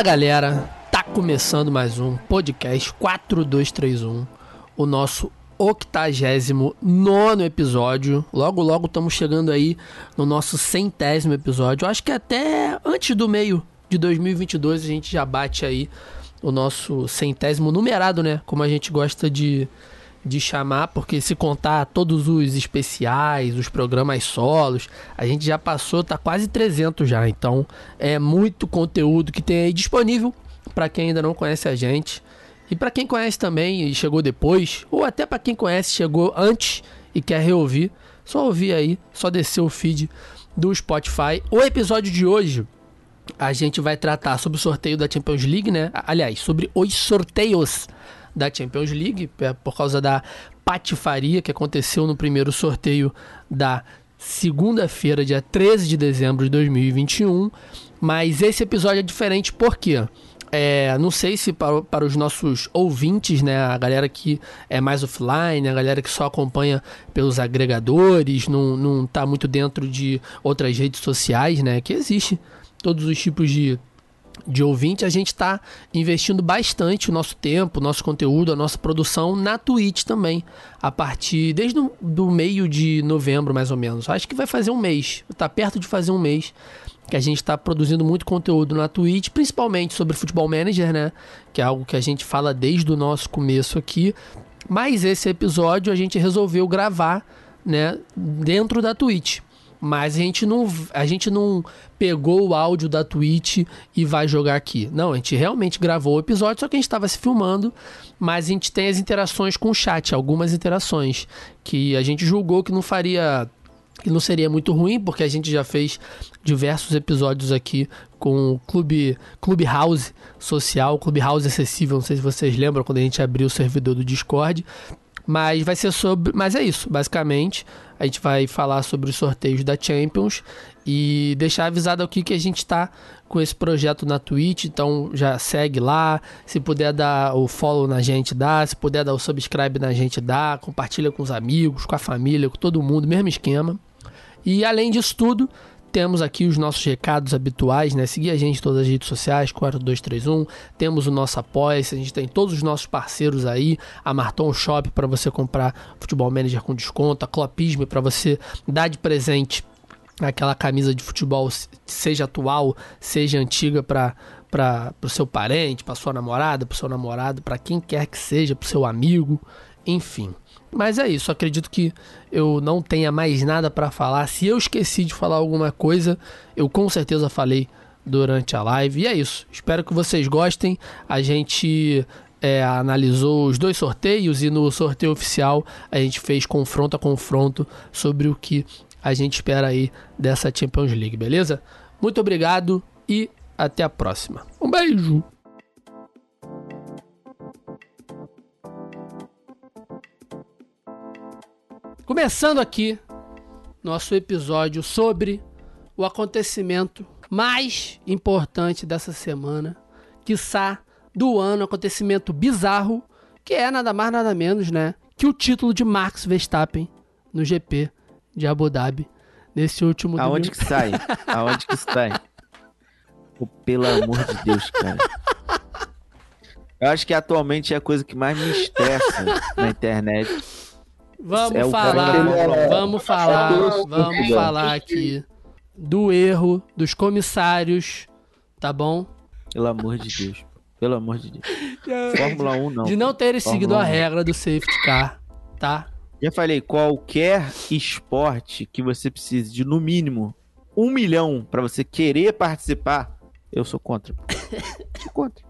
Fala galera, tá começando mais um podcast 4231, o nosso 89 episódio. Logo, logo estamos chegando aí no nosso centésimo episódio. Eu acho que até antes do meio de 2022 a gente já bate aí o nosso centésimo numerado, né? Como a gente gosta de, de chamar, porque se contar todos os especiais, os programas solos, a gente já passou, tá quase 300 já. Então é muito conteúdo que tem aí disponível para quem ainda não conhece a gente. E para quem conhece também e chegou depois, ou até para quem conhece chegou antes e quer reouvir, só ouvir aí, só descer o feed do Spotify. O episódio de hoje a gente vai tratar sobre o sorteio da Champions League, né? Aliás, sobre os sorteios da Champions League, é, por causa da patifaria que aconteceu no primeiro sorteio da segunda-feira, dia 13 de dezembro de 2021. Mas esse episódio é diferente porque é, não sei se para, para os nossos ouvintes, né, a galera que é mais offline, a galera que só acompanha pelos agregadores, não, não tá muito dentro de outras redes sociais, né, que existe todos os tipos de, de ouvinte, a gente está investindo bastante o nosso tempo, o nosso conteúdo, a nossa produção na Twitch também. A partir desde o do meio de novembro, mais ou menos. Acho que vai fazer um mês. Está perto de fazer um mês que a gente está produzindo muito conteúdo na Twitch, principalmente sobre Futebol Manager, né? Que é algo que a gente fala desde o nosso começo aqui. Mas esse episódio a gente resolveu gravar, né, dentro da Twitch. Mas a gente não, a gente não pegou o áudio da Twitch e vai jogar aqui. Não, a gente realmente gravou o episódio, só que a gente estava se filmando, mas a gente tem as interações com o chat, algumas interações que a gente julgou que não faria que não seria muito ruim, porque a gente já fez diversos episódios aqui com o Clube, Clube House Social, Clube House Acessível, não sei se vocês lembram quando a gente abriu o servidor do Discord. Mas vai ser sobre. Mas é isso, basicamente. A gente vai falar sobre os sorteios da Champions e deixar avisado aqui que a gente está com esse projeto na Twitch, então já segue lá. Se puder dar o follow na gente, dá. Se puder dar o subscribe na gente, dá. Compartilha com os amigos, com a família, com todo mundo, mesmo esquema. E além disso tudo, temos aqui os nossos recados habituais, né? Seguir a gente em todas as redes sociais, 4231. Temos o nosso apoia a gente tem todos os nossos parceiros aí, a Marton Shop para você comprar futebol manager com desconto, a Clopisme para você dar de presente aquela camisa de futebol, seja atual, seja antiga para para o seu parente, para sua namorada, para seu namorado, para quem quer que seja, para seu amigo, enfim. Mas é isso, acredito que eu não tenha mais nada para falar. Se eu esqueci de falar alguma coisa, eu com certeza falei durante a live. E é isso. Espero que vocês gostem. A gente é, analisou os dois sorteios e no sorteio oficial a gente fez confronto a confronto sobre o que a gente espera aí dessa Champions League, beleza? Muito obrigado e até a próxima. Um beijo! Começando aqui nosso episódio sobre o acontecimento mais importante dessa semana, quiçá do ano, acontecimento bizarro, que é nada mais nada menos, né, que o título de Max Verstappen no GP de Abu Dhabi nesse último Aonde domingo. que sai? Aonde que sai? Oh, pelo amor de Deus, cara. Eu acho que atualmente é a coisa que mais me estressa na internet Vamos é falar, vamos falar, vamos falar aqui do erro dos comissários, tá bom? Pelo amor de Deus. Pelo amor de Deus. Fórmula 1 não. De não terem seguido a regra do safety car, tá? Já falei, qualquer esporte que você precise de no mínimo um milhão para você querer participar, eu sou contra. sou contra.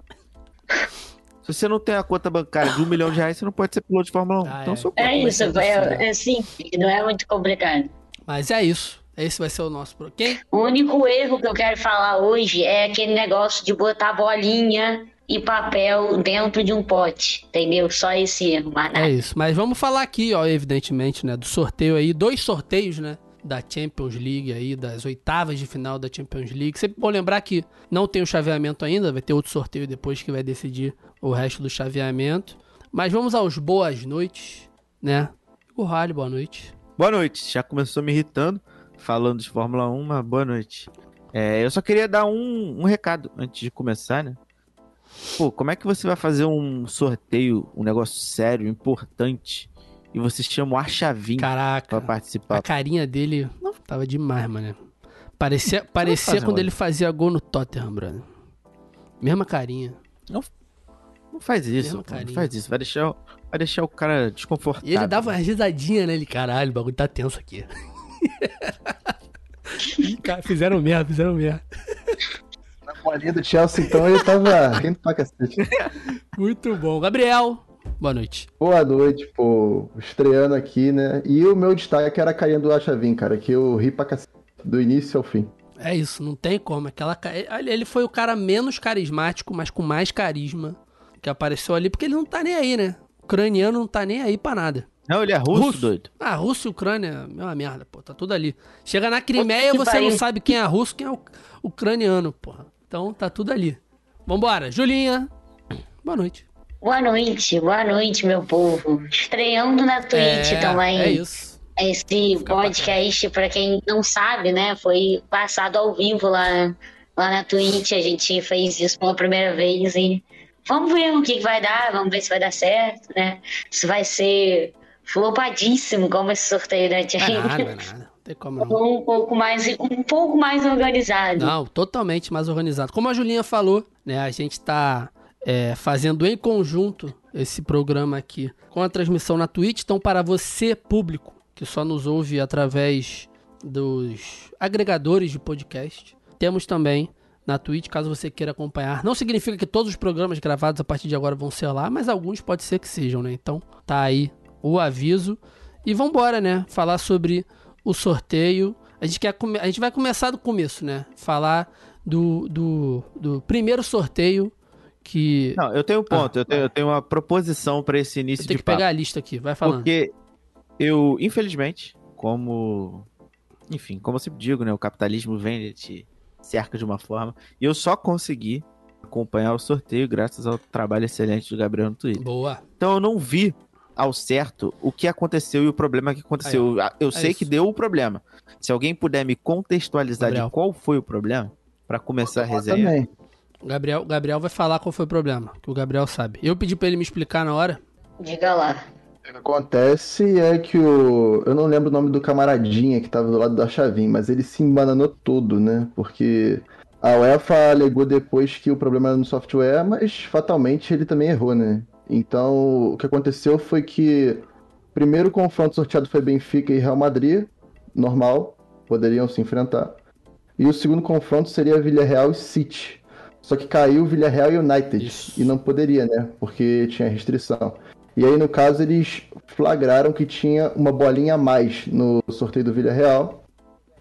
Se você não tem a conta bancária de um milhão de reais, você não pode ser piloto de Fórmula 1. Ah, então, é. Sou é isso, é, é simples, não é muito complicado. Mas é isso. Esse vai ser o nosso. Quem? O único erro que eu quero falar hoje é aquele negócio de botar bolinha e papel dentro de um pote, entendeu? Só esse erro, mas É isso. Mas vamos falar aqui, ó, evidentemente, né, do sorteio aí, dois sorteios, né? Da Champions League aí, das oitavas de final da Champions League. Sempre bom lembrar que não tem o chaveamento ainda, vai ter outro sorteio depois que vai decidir o resto do chaveamento. Mas vamos aos boas noites, né? O Rally, boa noite. Boa noite. Já começou me irritando falando de Fórmula 1, mas boa noite. É, eu só queria dar um, um recado antes de começar, né? Pô, como é que você vai fazer um sorteio, um negócio sério, importante, e você chama o Archavim pra Caraca, participar? a carinha dele tava demais, mano. Parecia, parecia quando mano. ele fazia gol no Tottenham, brother. Mesma carinha. Não faz isso, Mesma não faz isso. Vai deixar, o- vai deixar o cara desconfortável. E ele dava uma risadinha, né? Ele, caralho, o bagulho tá tenso aqui. Cara, fizeram merda, fizeram merda. Na bolinha do Chelsea, então, ele tava rindo pra cacete. Muito bom. Gabriel, boa noite. Boa noite, pô. Estreando aqui, né? E o meu destaque era a carinha do Achavin, cara, que eu ri pra cacete. Do início ao fim. É isso, não tem como. Aquela, ele foi o cara menos carismático, mas com mais carisma que apareceu ali, porque ele não tá nem aí, né? O ucraniano não tá nem aí pra nada. Não, ele é russo, Russo. doido. Ah, Rússia e Ucrânia é uma merda, pô. Tá tudo ali. Chega na Crimeia, você não sabe quem é russo, quem é o ucraniano, porra. Então tá tudo ali. Vambora, Julinha. Boa noite. Boa noite, boa noite, meu povo. Estreando na Twitch também. É isso. Esse Fica podcast, pra quem não sabe, né, foi passado ao vivo lá, lá na Twitch. A gente fez isso pela primeira vez e vamos ver o que que vai dar, vamos ver se vai dar certo, né? Se vai ser flopadíssimo como esse sorteio da Não é Tia. nada, não é nada. Não tem como não. Um pouco mais, um pouco mais organizado. Não, totalmente mais organizado. Como a Julinha falou, né? A gente tá é, fazendo em conjunto esse programa aqui com a transmissão na Twitch. Então, para você, público, que só nos ouve através dos agregadores de podcast, temos também na Twitch, caso você queira acompanhar. Não significa que todos os programas gravados a partir de agora vão ser lá, mas alguns pode ser que sejam, né? Então, tá aí o aviso. E vambora, né? Falar sobre o sorteio. A gente, quer a gente vai começar do começo, né? Falar do, do, do primeiro sorteio que. Não, eu tenho um ponto, eu, tenho, eu tenho uma proposição pra esse eu início tenho de que papo. pegar a lista aqui, vai falando. Porque eu, infelizmente, como. Enfim, como eu sempre digo, né? O capitalismo vem e te cerca de uma forma. E eu só consegui acompanhar o sorteio graças ao trabalho excelente do Gabriel no Twitter. Boa. Então eu não vi ao certo o que aconteceu e o problema que aconteceu. eu sei É isso. que deu o problema. Se alguém puder me contextualizar Gabriel. de qual foi o problema, pra começar a Eu resenha. também. O Gabriel, Gabriel vai falar qual foi o problema, que o Gabriel sabe. Eu pedi pra ele me explicar na hora. Diga lá. O que acontece é que o. Eu não lembro o nome do camaradinha que tava do lado da Chavin, mas ele se embananou todo, né? Porque a UEFA alegou depois que o problema era no software, mas fatalmente ele também errou, né? Então, o que aconteceu foi que o primeiro confronto sorteado foi Benfica e Real Madrid, normal, poderiam se enfrentar. E o segundo confronto seria Villarreal e City. Só que caiu Villarreal e United. Isso. E não poderia, né? Porque tinha restrição. E aí, no caso, eles flagraram que tinha uma bolinha a mais no sorteio do Villarreal.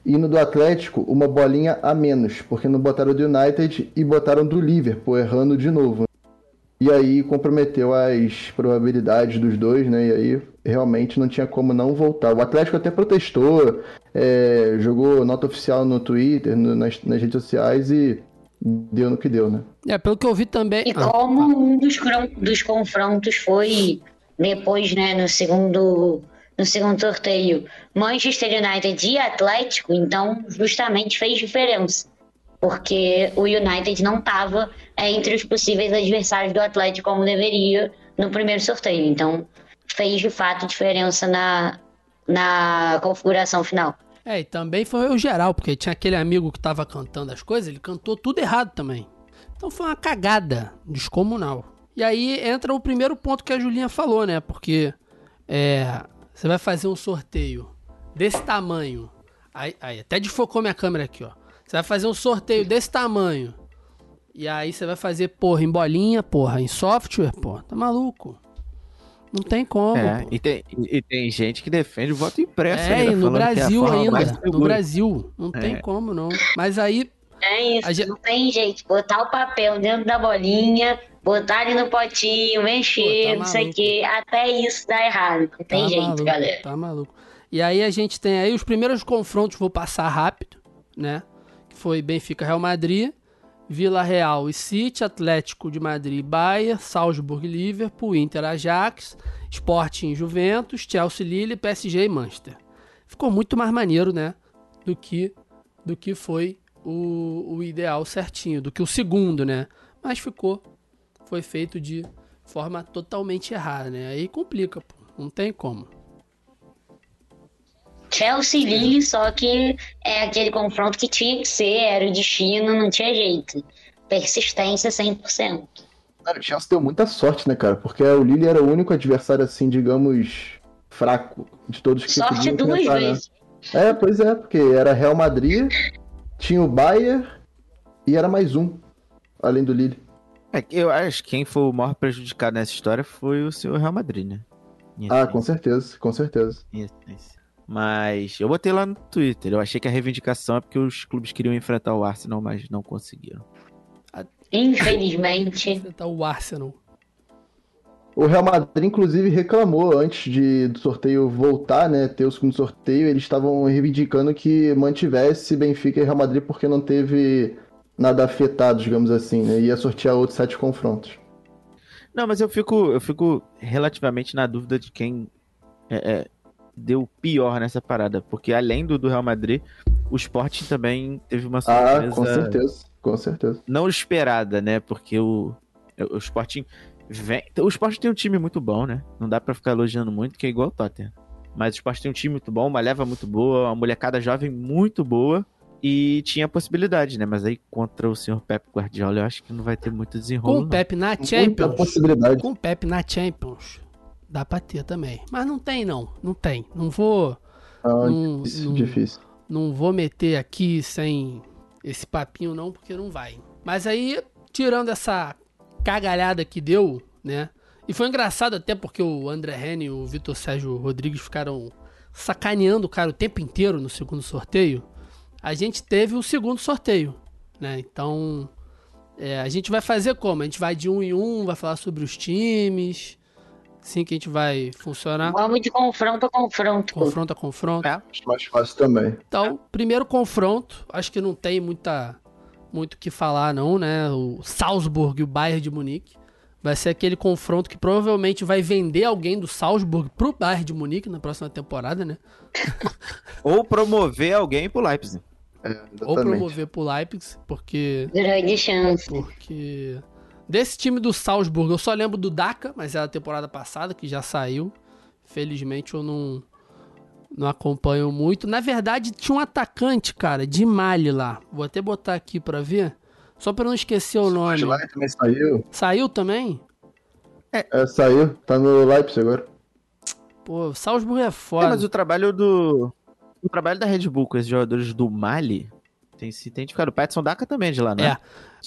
E no do Atlético, uma bolinha a menos, porque não botaram do United e botaram do Liverpool, errando de novo. E aí comprometeu as probabilidades dos dois, né? E aí realmente não tinha como não voltar. O Atlético até protestou, é, jogou nota oficial no Twitter, no- nas, nas redes sociais e deu no que deu, né? É, pelo que eu vi também. E Ah, como um dos, dos confrontos foi depois, né, no segundo, no segundo sorteio, Manchester United e Atlético, então justamente fez diferença. Porque o United não estava entre os possíveis adversários do Atlético como deveria no primeiro sorteio. Então fez de fato diferença na, na configuração final. É, e também foi o geral, porque tinha aquele amigo que tava cantando as coisas, ele cantou tudo errado também. Então foi uma cagada descomunal. E aí entra o primeiro ponto que a Julinha falou, né? Porque é, você vai fazer um sorteio desse tamanho. Aí, aí, até desfocou minha câmera aqui, ó. Você vai fazer um sorteio desse tamanho. E aí você vai fazer, porra, em bolinha, porra, em software, porra. Tá maluco? Não tem como. É, e tem, e tem gente que defende o voto impresso É, ainda, e no é Brasil ainda. No. Brasil. Não tem É. como, não. Mas aí, É isso, gente- não tem jeito. Botar o papel dentro da bolinha, botar ele no potinho, mexer, Pô, tá não sei o que, até isso dá errado. Não tem tá jeito, maluco, galera. Tá maluco. E aí a gente tem aí os primeiros confrontos, vou passar rápido, né? Que foi Benfica Real Madrid, Vila Real e City, Atlético de Madrid e Bayern, Salzburg Liverpool, Inter Ajax, Sporting Juventus, Chelsea Lille, PSG e Manchester. Ficou muito mais maneiro, né? Do que, do que foi o, o ideal certinho, do que o segundo, né? Mas ficou, foi feito de forma totalmente errada, né? Aí complica, pô. Não tem como. Chelsea e Lille, só que é aquele confronto que tinha que ser, era o destino, não tinha jeito. Persistência 100%. Cara, o Chelsea deu muita sorte, né, cara? Porque o Lille era o único adversário, assim, digamos, fraco de todos que Sorte podiam duas enfrentar, né? vezes. É, pois é, porque era Real Madrid, tinha o Bayern e era mais um, além do Lille. É, que eu acho que quem foi o maior prejudicado nessa história foi o seu Real Madrid, né? Em Ah, com certeza, com certeza. em essência. Mas eu botei lá no Twitter. Eu achei que a reivindicação é porque os clubes queriam enfrentar o Arsenal, mas não conseguiram. Infelizmente. Enfrentar o Arsenal. O Real Madrid, inclusive, reclamou antes de, do sorteio voltar, né? Ter o segundo sorteio, eles estavam reivindicando que mantivesse Benfica e Real Madrid porque não teve nada afetado, digamos assim, né? Ia sortear outros sete confrontos. Não, mas eu fico, eu fico relativamente na dúvida de quem é, é, deu pior nessa parada. Porque além do, do Real Madrid, o Sporting também teve uma Ah, surpresa com certeza, com certeza. não esperada, né? Porque o, o Sporting vem. O Sporting tem um time muito bom, né? Não dá pra ficar elogiando muito, que é igual o Tottenham. Mas o Sporting tem um time muito bom, uma leva muito boa, uma molecada jovem muito boa. E tinha possibilidade, né? Mas aí contra o senhor Pep Guardiola, eu acho que não vai ter muito Com desenrolo. o não. Pepe na Champions. Com o Pepe na Champions. Dá pra ter também. Mas não tem, não. Não tem. Não vou. Ah, Não- difícil, não- difícil. Não vou meter aqui sem esse papinho, não, porque não vai. Mas aí, tirando essa cagalhada que deu, né? E foi engraçado até porque o André Henry e o Vitor Sérgio Rodrigues ficaram sacaneando o cara o tempo inteiro no segundo sorteio. A gente teve o segundo sorteio, né? Então, é, a gente vai fazer como? A gente vai de um em um, vai falar sobre os times. Assim que a gente vai funcionar. Vamos de confronto a confronto. Confronto a confronto. É. Acho mais fácil também. Então, primeiro confronto, acho que não tem muita muito o que falar não, né? O Salzburg e o Bayern de Munique. Vai ser aquele confronto que provavelmente vai vender alguém do Salzburg pro Bayern de Munique na próxima temporada, né? Ou promover alguém pro Leipzig. É, Ou promover pro Leipzig, porque Grande chance. porque desse time do Salzburg eu só lembro do Daka, mas é da temporada passada que já saiu. Felizmente eu não não acompanho muito. Na verdade, tinha um atacante, cara, de Mali lá. Vou até botar aqui pra ver, só pra não esquecer o nome. Lá também saiu. Saiu também? É, saiu. Tá no Leipzig agora. Pô, Salzburg é É, foda. mas o trabalho do. O trabalho da Red Bull com esses jogadores do Mali tem se identificado. O Patson Daka também é de lá, né? É,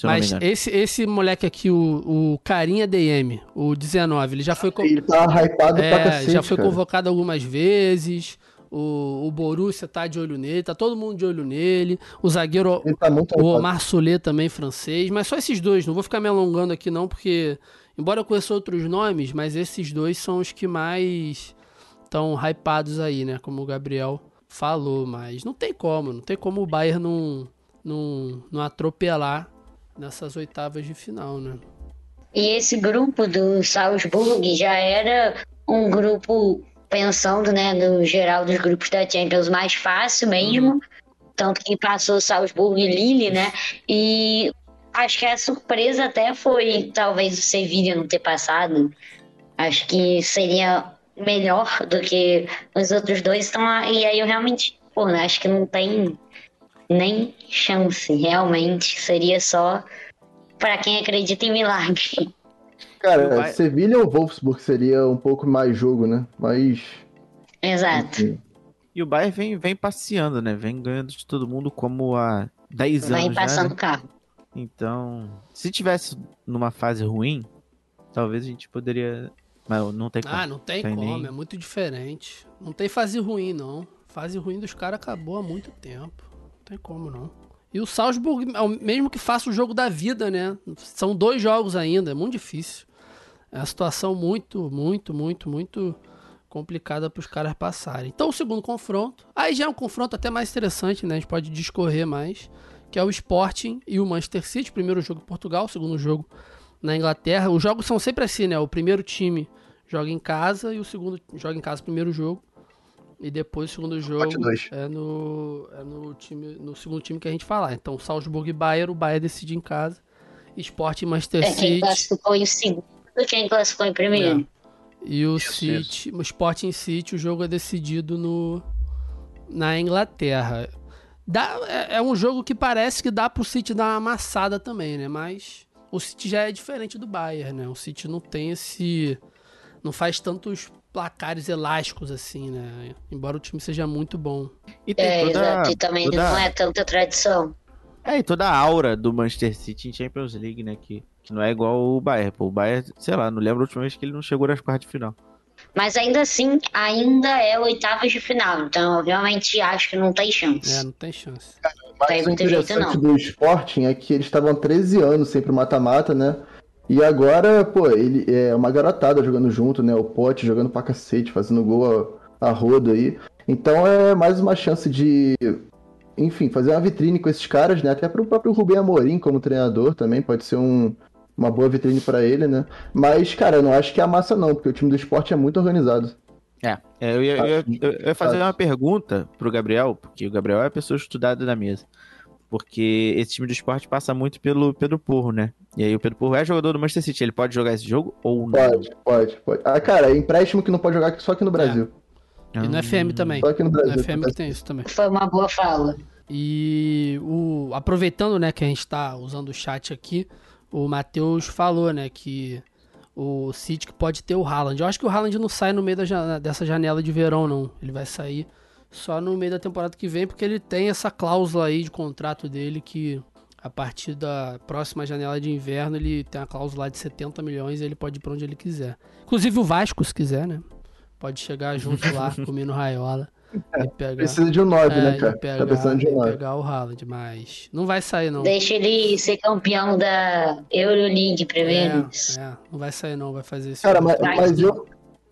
Mas esse, esse moleque aqui, o, o Carinha DM, o 19, ele já foi, Ele tá hypado pra é, cacete, já foi cara. convocado algumas vezes. O, o Borussia tá de olho nele, tá todo mundo de olho nele. O zagueiro, tá o. Omar Solé também francês. Mas só esses dois, não vou ficar me alongando aqui não, porque, embora eu conheça outros nomes, mas esses dois são os que mais estão hypados aí, né? Como o Gabriel falou. Mas não tem como, não tem como o Bayern não, não, não atropelar nessas oitavas de final, né? E esse grupo do Salzburg já era um grupo, pensando né, no geral dos grupos da Champions, mais fácil mesmo. Tanto que passou Salzburg e Lille, né? E acho que a surpresa até foi talvez o Sevilla não ter passado. Acho que seria melhor do que os outros dois. Então, e aí eu realmente, pô, né, acho que não tem nem chance. Realmente seria só para quem acredita em milagre. Cara, Vai- Sevilha ou Wolfsburg seria um pouco mais jogo, né? Mas. Exato. enfim. E o Bayern vem, vem passeando, né? Vem ganhando de todo mundo como há 10 Vai anos já, passando né? o carro. Então, se tivesse numa fase ruim, talvez a gente poderia... Mas não tem como. Ah, não tem, Tem como, nem- é muito diferente. Não tem fase ruim, não. Fase ruim dos caras acabou há muito tempo. Não tem como, não. E o Salzburg, mesmo que faça o jogo da vida, né? São dois jogos ainda, é muito difícil. É uma situação muito, muito, muito, muito complicada para os caras passarem. Então, o segundo confronto. Aí já é um confronto até mais interessante, né? A gente pode discorrer mais. Que é o Sporting e o Manchester City. Primeiro jogo em Portugal, segundo jogo na Inglaterra. Os jogos são sempre assim, né? O primeiro time joga em casa e o segundo joga em casa o primeiro jogo. E depois o segundo jogo é no, é no time no segundo time que a gente falar. Então, Salzburg e Bayern, o Bayern decide em casa. Sport e Manchester É quem City. classificou em segundo quem classificou em primeiro. E o Isso, City, o Sporting City, o jogo é decidido no na Inglaterra. Dá, é, é um jogo que parece que dá pro City dar uma amassada também, né? Mas o City já é diferente do Bayern, né? O City não tem esse não faz tantos placares elásticos assim, né? Embora o time seja muito bom. E tem É, toda, exato. E também toda- não é tanta tradição. É, e toda a aura do Manchester City em Champions League, né? Que, que não é igual o Bayern. Pô, o Bayern, sei lá, não lembro a última vez que ele não chegou nas quartas de final. Mas ainda assim, ainda é oitavas de final. Então, eu realmente acho que não tem chance. É, não tem chance. Mas Tem o muito jeito, interessante não. do Sporting é que eles estavam 13 anos sempre mata-mata, né? E agora, pô, ele é uma garotada jogando junto, né? O Pote jogando pra cacete, fazendo gol a, a rodo aí. Então é mais uma chance de, enfim, fazer uma vitrine com esses caras, né? Até pro próprio Rubem Amorim como treinador também, pode ser um, uma boa vitrine pra ele, né? Mas, cara, eu não acho que é a massa não, porque o time do esporte é muito organizado. É, é, eu, ia, eu, ia- eu ia fazer uma pergunta pro Gabriel, porque o Gabriel é a pessoa estudada da mesa. Porque esse time do esporte passa muito pelo Pedro Porro, né? E aí o Pedro Porro é jogador do Manchester City, ele pode jogar esse jogo ou não? Pode, pode, pode. Ah, cara, é empréstimo que não pode jogar só aqui no Brasil. E no FM também. Só aqui no No Brasil. FM que tem isso também. Foi uma boa fala. E o, aproveitando, né, que a gente tá usando o chat aqui, o Matheus falou, né, que o City que pode ter o Haaland. Eu acho que o Haaland não sai no meio da dessa janela de verão, não. Ele vai sair só no meio da temporada que vem, porque ele tem essa cláusula aí de contrato dele que a partir da próxima janela de inverno ele tem a cláusula lá de 70 milhões e ele pode ir pra onde ele quiser. Inclusive o Vasco, se quiser, né? Pode chegar junto lá, comendo raiola e pegar. Precisa de um 9, É, né, cara? pegar, Tá precisando de um 9. pegar o Haaland, mas não vai sair não. Deixa ele ser campeão da Euroleague primeiro. É, é, não vai sair não, vai fazer isso. Cara, mas, mas eu,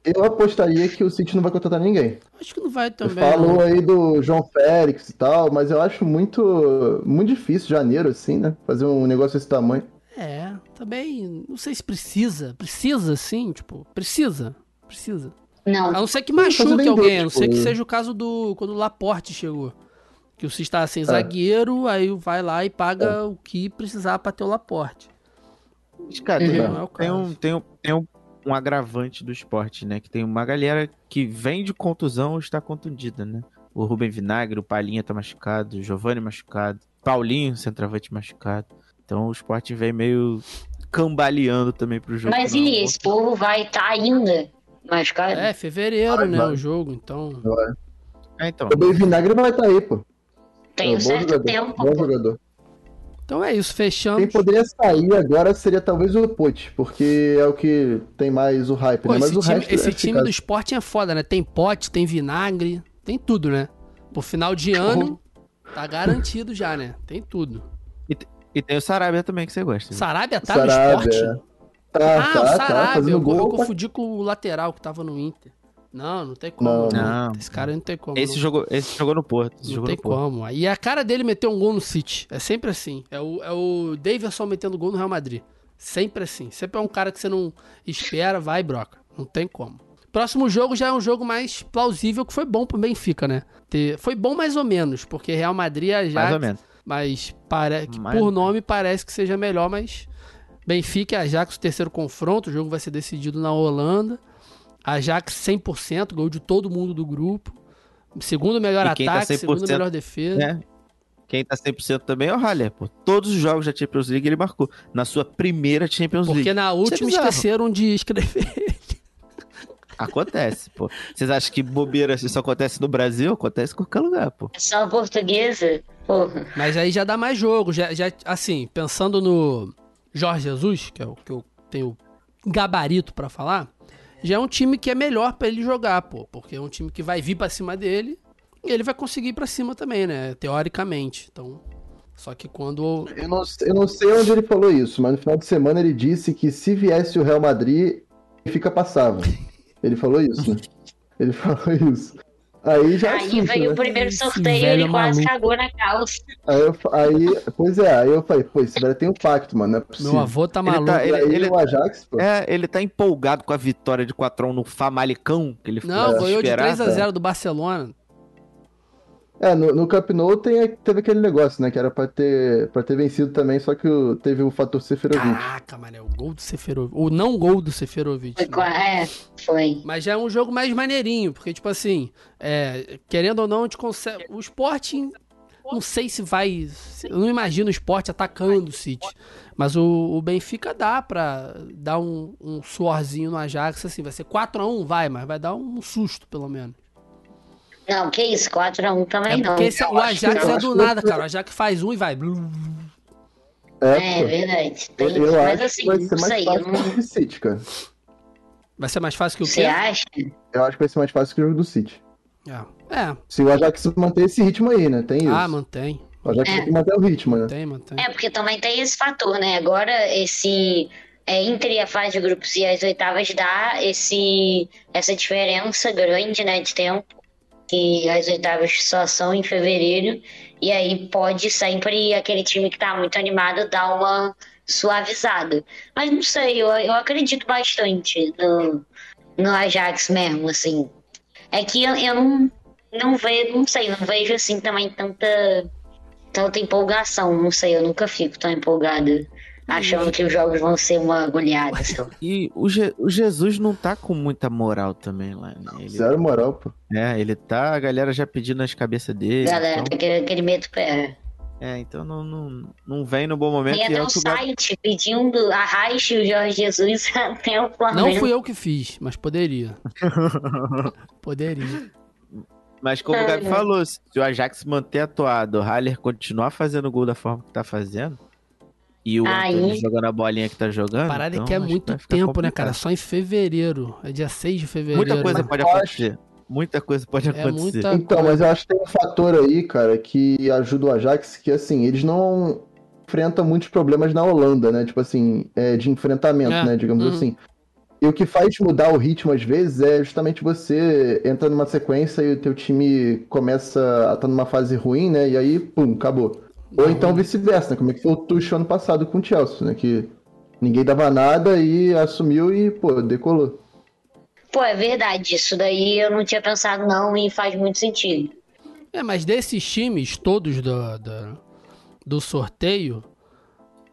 eu apostaria que o City não vai contratar ninguém. Acho que não vai Você também. falou não. aí do João Félix e tal, mas eu acho muito, muito difícil, janeiro, assim, né? Fazer um negócio desse tamanho. É, também, não sei se precisa. Precisa, sim, tipo, precisa. Precisa. Não, A não ser que machuque alguém, a não ser que tipo, seja o caso do quando o Laporte chegou. Que o City tá É. sem zagueiro, aí vai lá e paga o que precisar pra ter o Laporte. Mas, cara, tem, Não é o tem um, caso. tem, um, tem um, um agravante do esporte, né? Que tem uma galera que vem de contusão ou está contundida, né? O Rubem Vinagre, o Palhinha tá machucado, o Giovanni machucado, Paulinho, centroavante machucado. Então o esporte vem meio cambaleando também pro jogo. mas e esse povo vai estar ainda machucado? É, fevereiro, Vai, né, vai. o jogo, então. É, então. O Ben Vinagre vai estar aí, pô. Tem É um bom certo jogador, tempo. Bom jogador. Então é isso, Quem fechamos. poderia sair agora seria talvez o Pote, porque é o que tem mais o hype, Pô, né? Mas esse o time, resto esse é time ficar- do esporte é foda, né? Tem pote, tem vinagre, tem tudo, né? Pro final de ano, tá garantido já, né? Tem tudo. E tem o Sarabia também que você gosta. Sarabia tá Sarabia, no esporte? Tá, ah, tá, o tá, Sarabia. fazendo eu, eu gol. pra- confundi com o lateral que tava no Inter. Não, não tem como. Não. Não. Não. Esse cara não tem como. Esse não. jogou, esse jogou no Porto. Esse Não jogou tem no Porto. como. E a cara dele meteu um gol no City. É sempre assim. É o, é o Davidson metendo gol no Real Madrid. Sempre assim. Sempre é um cara que você não espera, vai e broca. Não tem como. Próximo jogo já é um jogo mais plausível, que foi bom pro Benfica, né? Foi bom mais ou menos, porque Real Madrid e Ajax... Mais ou menos. Mas Mais por nome parece que seja melhor, mas Benfica e Ajax, o terceiro confronto, o jogo vai ser decidido na Holanda. Ajax 100%, gol de todo mundo do grupo. Segundo melhor tá ataque, segundo 100%, melhor defesa. né? Quem tá 100% também é o Haller, pô. Todos os jogos da Champions League ele marcou. Na sua primeira Champions Porque League. na última bizarro. esqueceram de escrever. Acontece, pô. Vocês acham que bobeira isso acontece no Brasil? Acontece em qualquer lugar, pô. Só portuguesa, porra. Mas aí já dá mais jogo. Já, já, assim, pensando no Jorge Jesus, que é o que eu tenho gabarito pra falar, já é um time que é melhor pra ele jogar, pô. Porque é um time que vai vir pra cima dele e ele vai conseguir ir pra cima também, né? Teoricamente. Então. Só que quando. Eu não, eu não sei onde ele falou isso, mas no final de semana ele disse que se viesse o Real Madrid, ele fica passável. Ele falou isso, né? Ele falou isso. Aí já Aí assusta, veio né? o primeiro sorteio velho ele quase maluco. cagou na calça. Aí, eu, aí, pois é, aí eu falei, pô, esse velho tem um pacto, mano, não é possível. Meu avô tá Ele maluco. tá- E ele- aí ele- o Ajax, pô, É, ele tá empolgado com a vitória de 4x1 no Famalicão, que ele Não, ficou ganhou de desesperado. 3x0 do Barcelona. É, no, no Camp Nou tem, teve aquele negócio, né? Que era pra ter, pra ter vencido também, só que o- teve o fator Seferovic. Caraca, mano, é o gol do Seferovic. O não gol do Seferovic. Foi, né? é, foi. Mas já é um jogo mais maneirinho, porque, tipo assim, é, querendo ou não, a gente consegue. O Sporting, não sei se vai. Eu não imagino o Sport atacando o City. Mas o, o Benfica dá pra dar um, um suorzinho no Ajax, assim, vai ser 4x1, vai, mas vai dar um susto, pelo menos. Não, que isso, 4x1 também É não. porque esse- o Ajax é do que- nada, cara. O Ajax faz um e vai. É, pô. verdade. Eu, Tem, eu mas acho assim, que vai ser mais sei, fácil que o não... jogo do City, cara. Vai ser mais fácil que o Você acha? Eu acho que vai ser mais fácil que o jogo do City. É. É. Se o Ajax manter esse ritmo aí, né? Tem isso. Ah, mantém. O Ajax É. tem que manter o ritmo, né? Mantém, mantém. É, porque também tem esse fator, né? Agora, esse. É, entre a fase de grupos e as oitavas dá esse, essa diferença grande, né, de tempo. Que as oitavas só são em fevereiro. E aí pode sempre aquele time que tá muito animado dar uma suavizada. Mas não sei, eu, eu acredito bastante no, no Ajax mesmo, assim. É que eu, eu não, não vejo, não sei, não vejo assim também tanta tanta empolgação, não sei, eu nunca fico tão empolgada achando que os jogos vão ser uma goleada. E o, Je- o Jesus não tá com muita moral também lá, né? Ele, Zero moral, pô. é, ele tá, a galera já pedindo nas cabeças dele. Galera, então- aquele, aquele medo pé. é, então não, não, não vem no bom momento. Tem é até um site pedindo arraste o Jorge Jesus até o Não Flamengo. fui eu que fiz, mas poderia. Poderia. Mas como o Gabi falou, se o Ajax manter atuado, o Haller continuar fazendo gol da forma que tá fazendo, e o Aí- Antônio jogando a bolinha que tá jogando. A parada então é que é acho muito ficar tempo, né, complicado. cara? Só em fevereiro. É dia 6 de fevereiro. Muita coisa né? pode eu acho- acontecer. Muita coisa pode É acontecer. muita Então, coisa. mas eu acho que tem um fator aí, cara, que ajuda o Ajax, que assim, eles não enfrentam muitos problemas na Holanda, né? Tipo assim, é, de enfrentamento, É, né? Digamos uhum. assim. E o que faz mudar o ritmo às vezes é justamente você entra numa sequência e o teu time começa a estar numa fase ruim, né? E aí, pum, acabou. Ou então vice-versa, né? Como é que foi o Tuchel ano passado com o Chelsea, né? Que ninguém dava nada e assumiu e, pô, decolou. Pô, é verdade, isso daí eu não tinha pensado não e faz muito sentido. É, mas desses times todos do, do, do sorteio,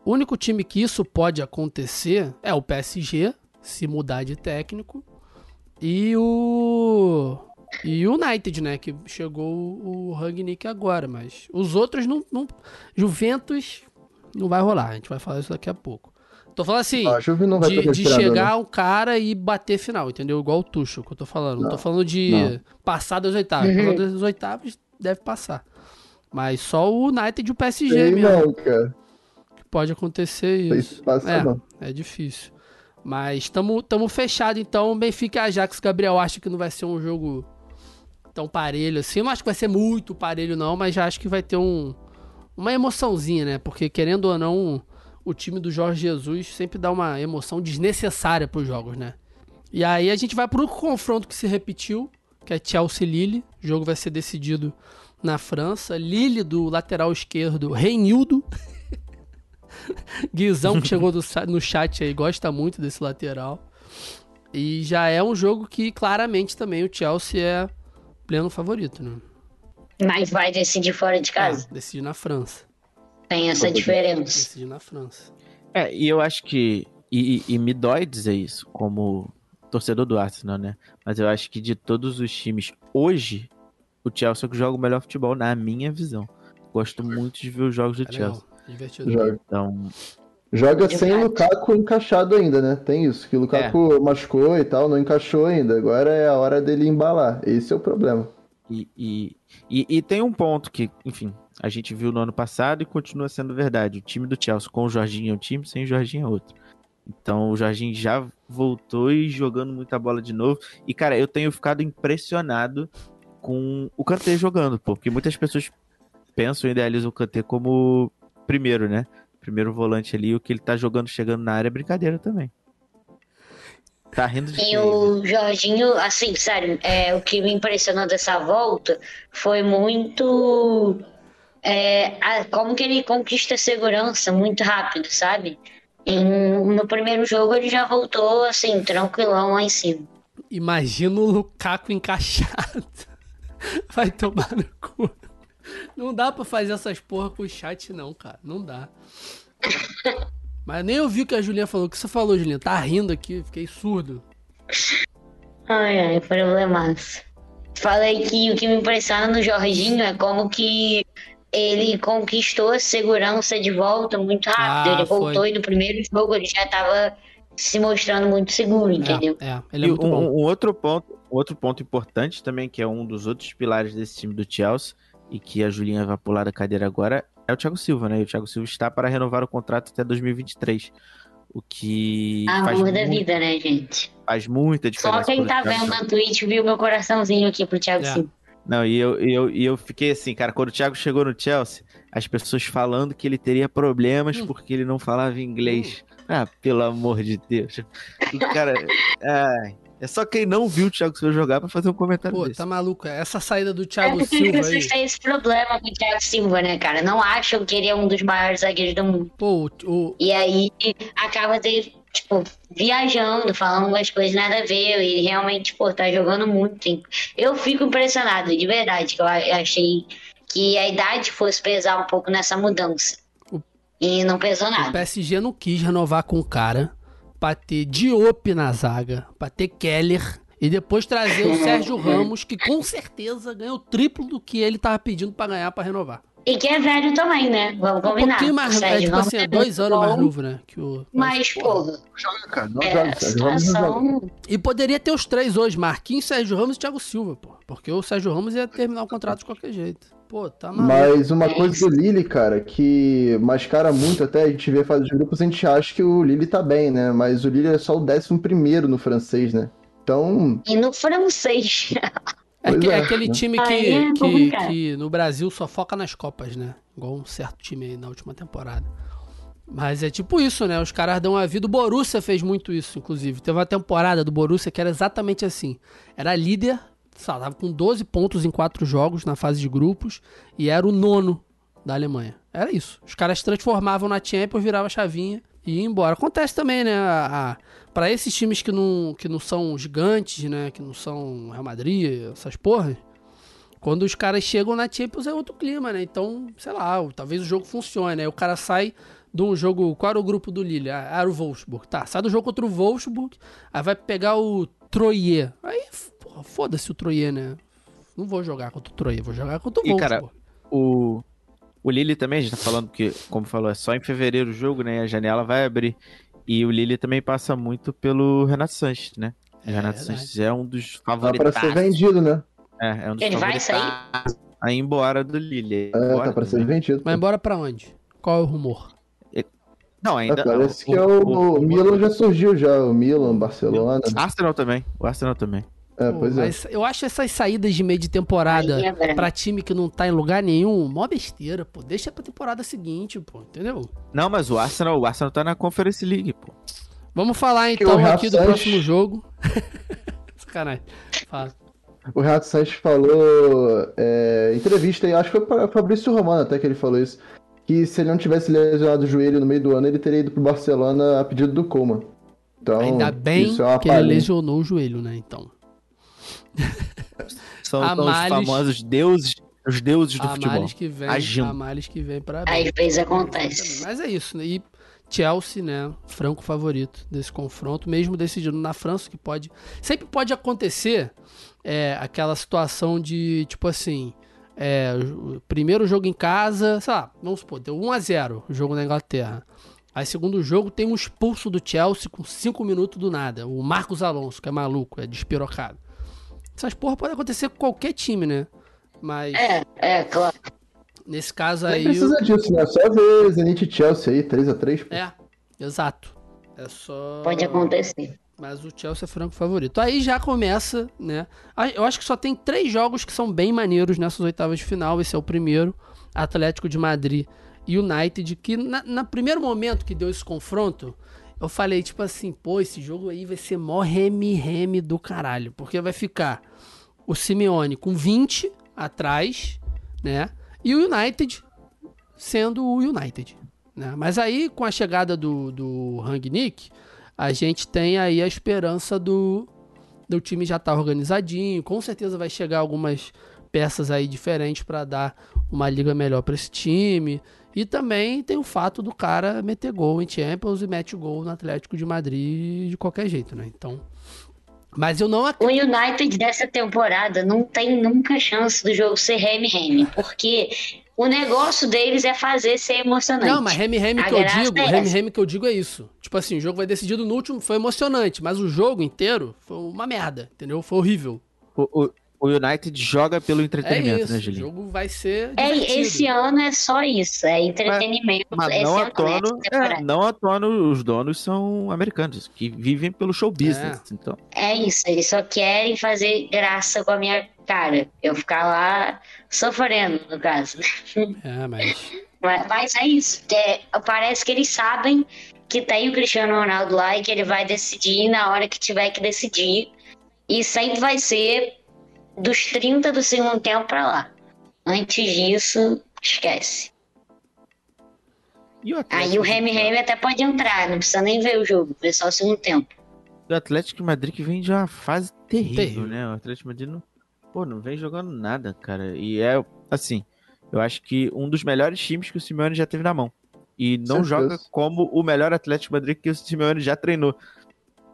o único time que isso pode acontecer é o PSG, se mudar de técnico, e o. E o United, né? Que chegou o Rangnick agora, mas os outros não, não. Juventus não vai rolar, a gente vai falar isso daqui a pouco. Tô falando assim, Ah, de, de chegar né? o cara e bater final, entendeu? Igual o Tuchel que eu tô falando. Não, tô Não, falando de não. passar das oitavas. Uhum. Passar das oitavas deve passar. Mas só o United e o PSG Sei mesmo. não, cara. que Pode acontecer isso. passa, é, não. é difícil. Mas estamos tamo fechado então. Benfica e Ajax, Gabriel, acho que não vai ser um jogo tão parelho assim. Eu não acho que vai ser muito parelho, não, mas já acho que vai ter um, uma emoçãozinha, né? Porque, querendo ou não, o time do Jorge Jesus sempre dá uma emoção desnecessária pros jogos, né? E aí a gente vai pro confronto que se repetiu, que é Chelsea Lille. O jogo vai ser decidido na França. Lille do lateral esquerdo, Reinildo. Guizão, que chegou do no chat aí, gosta muito desse lateral. E já é um jogo que claramente também o Chelsea é pleno favorito, né? Mas vai decidir fora de casa. É, decidir na França. Tem essa diferença. Decidir na França. É, e eu acho que. E, e- me dói dizer isso, como torcedor do Arsenal, né? Mas eu acho que de todos os times, hoje, o Chelsea é o que joga o melhor futebol, na minha visão. Gosto muito de ver os jogos do É Chelsea. legal, divertido. Então, Joga sem o. Lukaku encaixado ainda, né? Tem isso, que o Lukaku machucou e tal, não encaixou ainda. Agora é a hora dele embalar. Esse é o problema. e, e, e, e tem um ponto que, enfim, a gente viu no ano passado e continua sendo verdade. O time do Chelsea com o Jorginho é um time, sem o Jorginho é outro. Então o Jorginho já voltou e jogando muita bola de novo. E, cara, eu tenho ficado impressionado com o Kanté jogando, pô, porque muitas pessoas pensam e idealizam o Kanté como primeiro, né? Primeiro volante ali, o que ele tá jogando chegando na área é brincadeira também. Tá rindo de E o Jorginho, assim, sério, é, o que me impressionou dessa volta foi muito é, a- como que ele conquista segurança muito rápido, sabe? E no primeiro jogo ele já voltou, assim, tranquilão lá em cima. Imagina o Lukaku encaixado. Vai tomar no cu. Não dá pra fazer essas porra com o chat, não, cara. Não dá. Mas nem ouvi o que a Julinha falou. O que você falou, Julinha? Tá rindo aqui, fiquei surdo. Ai, ai, problemaço. Falei que o que me impressiona no Jorginho é como que ele conquistou a segurança de volta muito rápido. Ah, ele foi. voltou e no primeiro jogo ele já tava se mostrando muito seguro, entendeu? É, é ele é E muito um, bom. um outro ponto, um outro ponto importante também, que é um dos outros pilares desse time do Chelsea, e que a Julinha vai pular da cadeira agora, é o Thiago Silva, né? E o Thiago Silva está para renovar o contrato até 2023. O que faz, Amor da mu- vida, né, gente? faz muita diferença. Só quem tá vendo Silva. na Twitch viu meu coraçãozinho aqui pro Thiago É. Silva. Não, e eu, e eu, e eu fiquei assim, cara, quando o Thiago chegou no Chelsea, as pessoas falando que ele teria problemas Hum. porque ele não falava inglês. Ah, pelo amor de Deus. O cara. ai, é só quem não viu o Thiago Silva jogar pra fazer um comentário Pô, desse. tá maluco. Essa saída do É Thiago porque Silva vocês aí. têm esse problema com o Thiago Silva, né, cara? Não acham que ele é um dos maiores zagueiros do mundo. Pô, o, o- E aí acaba de, tipo, viajando, falando umas coisas nada a ver. E realmente, pô, tá jogando muito. hein? Eu fico impressionado, de verdade, que eu achei que a idade fosse pesar um pouco nessa mudança. O- E não pesou o nada. PSG não quis renovar com o cara pra ter Diop na zaga, pra ter Keller e depois trazer o Sérgio Ramos, que com certeza ganhou o triplo do que ele tava pedindo pra ganhar pra renovar. E que é velho também, né? Vamos Um combinar. pouquinho mais, é, tipo assim, é dois anos mais bom, novo, né? Que o, Mas, porra, Joga, cara. É, não joga. situação. E poderia ter os três hoje, Marquinhos, Sérgio Ramos e Thiago Silva, pô. Porque o Sérgio Ramos ia terminar o contrato de qualquer jeito. Pô, tá maluco. Mas uma coisa do Lille, cara, que mascara muito até, a gente vê fase de grupos, a gente acha que o Lille tá bem, né? Mas o Lille é só o décimo primeiro no francês, né? Então, E no francês. É, que- é é, aquele time que, é que, que no Brasil só foca nas Copas, né? Igual um certo time aí na última temporada. Mas é tipo isso, né? Os caras dão a vida. O Borussia fez muito isso, inclusive. Teve uma temporada do Borussia que era exatamente assim. Era líder, sei lá, tava com 12 pontos em quatro jogos na fase de grupos e era o nono da Alemanha. Era isso. Os caras transformavam na Champions, virava a chavinha e ia embora. Acontece também, né? Para esses times que não, que não são gigantes, né? Que não são Real Madrid, essas porras. Quando os caras chegam na Champions é outro clima, né? Então, sei lá, talvez o jogo funcione. Aí o cara sai de um jogo. Qual era o grupo do Lille? Ah, era o Wolfsburg. Tá, sai do jogo contra o Wolfsburg, aí vai pegar o Troyer. Aí, foda-se o Troyer, né? Não vou jogar contra o Troyer, vou jogar contra o E, cara, Wolfsburg. O, o Lille também, a gente tá falando que, como falou, é só em fevereiro o jogo, né? A janela vai abrir. E o Lille também passa muito pelo Renato Sanches, né? O É, Renato verdade. Sanches é um dos favoritos. pra ser vendido, né? É, é um dos Ele vai favoritos a ir embora do Lille. É, Embora tá pra ser também. vendido. Vai embora pra onde? Qual é o rumor? Não, É, ainda parece que é o, o Milan já surgiu já, o Milan, Barcelona. Arsenal também. O Arsenal também. É, Pô, é. mas eu acho essas saídas de meio de temporada é pra time que não tá em lugar nenhum, mó besteira, pô. Deixa pra temporada seguinte, pô, entendeu? Não, mas o Arsenal, o Arsenal tá na Conference League, pô. Vamos falar Que então aqui do Sanches- próximo jogo. Sacanagem. Fala. O Renato Sanches falou é, em entrevista, acho que foi para Fabrício Romano até que ele falou isso, que se ele não tivesse lesionado o joelho no meio do ano, ele teria ido pro Barcelona a pedido do Coma. Então, Ainda bem isso é que ele lesionou o joelho, né? Então. São, são os males- famosos deuses, os deuses do futebol. males que vem, agindo. há males que vem pra Às vezes acontece. Mas é isso, né? E Chelsea, né? Franco favorito desse confronto, mesmo decidido na França, que pode. Sempre pode acontecer é, aquela situação de, tipo assim. É, o primeiro jogo em casa, sei lá, vamos supor, deu 1x0 o jogo na Inglaterra. Aí, segundo jogo, tem um expulso do Chelsea com 5 minutos do nada. O Marcos Alonso, que é maluco, é despirocado. Essas porra podem acontecer com qualquer time, né? Mas É, é, claro. nesse caso aí. precisa disso, né? Só ver Zenit e Chelsea aí, 3x3. pô. É, exato. É só. Pode acontecer. Mas o Chelsea é franco favorito. Aí já começa, né? Eu acho que só tem três jogos que são bem maneiros nessas oitavas de final. Esse é o primeiro. Atlético de Madrid e United. Que na, na primeiro momento que deu esse confronto, eu falei, tipo assim, pô, esse jogo aí vai ser mó reme-reme do caralho. Porque vai ficar o Simeone com 20 atrás, né? E o United sendo o United. Né? Mas aí, com a chegada do, do Rangnick, a gente tem aí a esperança do, do time já estar tá organizadinho. Com certeza vai chegar algumas peças aí diferentes para dar uma liga melhor para esse time. E também tem o fato do cara meter gol em Champions e mete gol no Atlético de Madrid de qualquer jeito, né? Então. Mas eu não O United dessa temporada não tem nunca chance do jogo ser Remy-Remy, porque o negócio deles é fazer ser emocionante. Não, mas Remy-Remy que eu digo, é Remy-Remy que eu digo é isso. Tipo assim, o jogo vai decidido no último, foi emocionante, mas o jogo inteiro foi uma merda, entendeu? Foi horrível. O, o, o United joga pelo entretenimento, é isso, né, Julinho? O jogo vai ser. É, esse ano é só isso, é entretenimento. Mas, mas é não, à toa, é, não à toa os donos são americanos, que vivem pelo show business. É. Então. é isso, eles só querem fazer graça com a minha cara. Eu ficar lá sofrendo, no caso. É, mas. Mas, mas é isso. É, parece que eles sabem que tem o Cristiano Ronaldo lá e que ele vai decidir na hora que tiver que decidir. E sempre vai ser dos 30 do segundo tempo para lá. Antes disso, esquece. O Aí o Remy Remy até pode entrar, não precisa nem ver o jogo, ver só o segundo tempo. O Atlético Madrid que vem de uma fase terrível, terrível. né? O Atlético Madrid não, pô, não vem jogando nada, cara. E é assim, eu acho que um dos melhores times que o Simeone já teve na mão. E não joga como o melhor Atlético Madrid que o Simeone já treinou.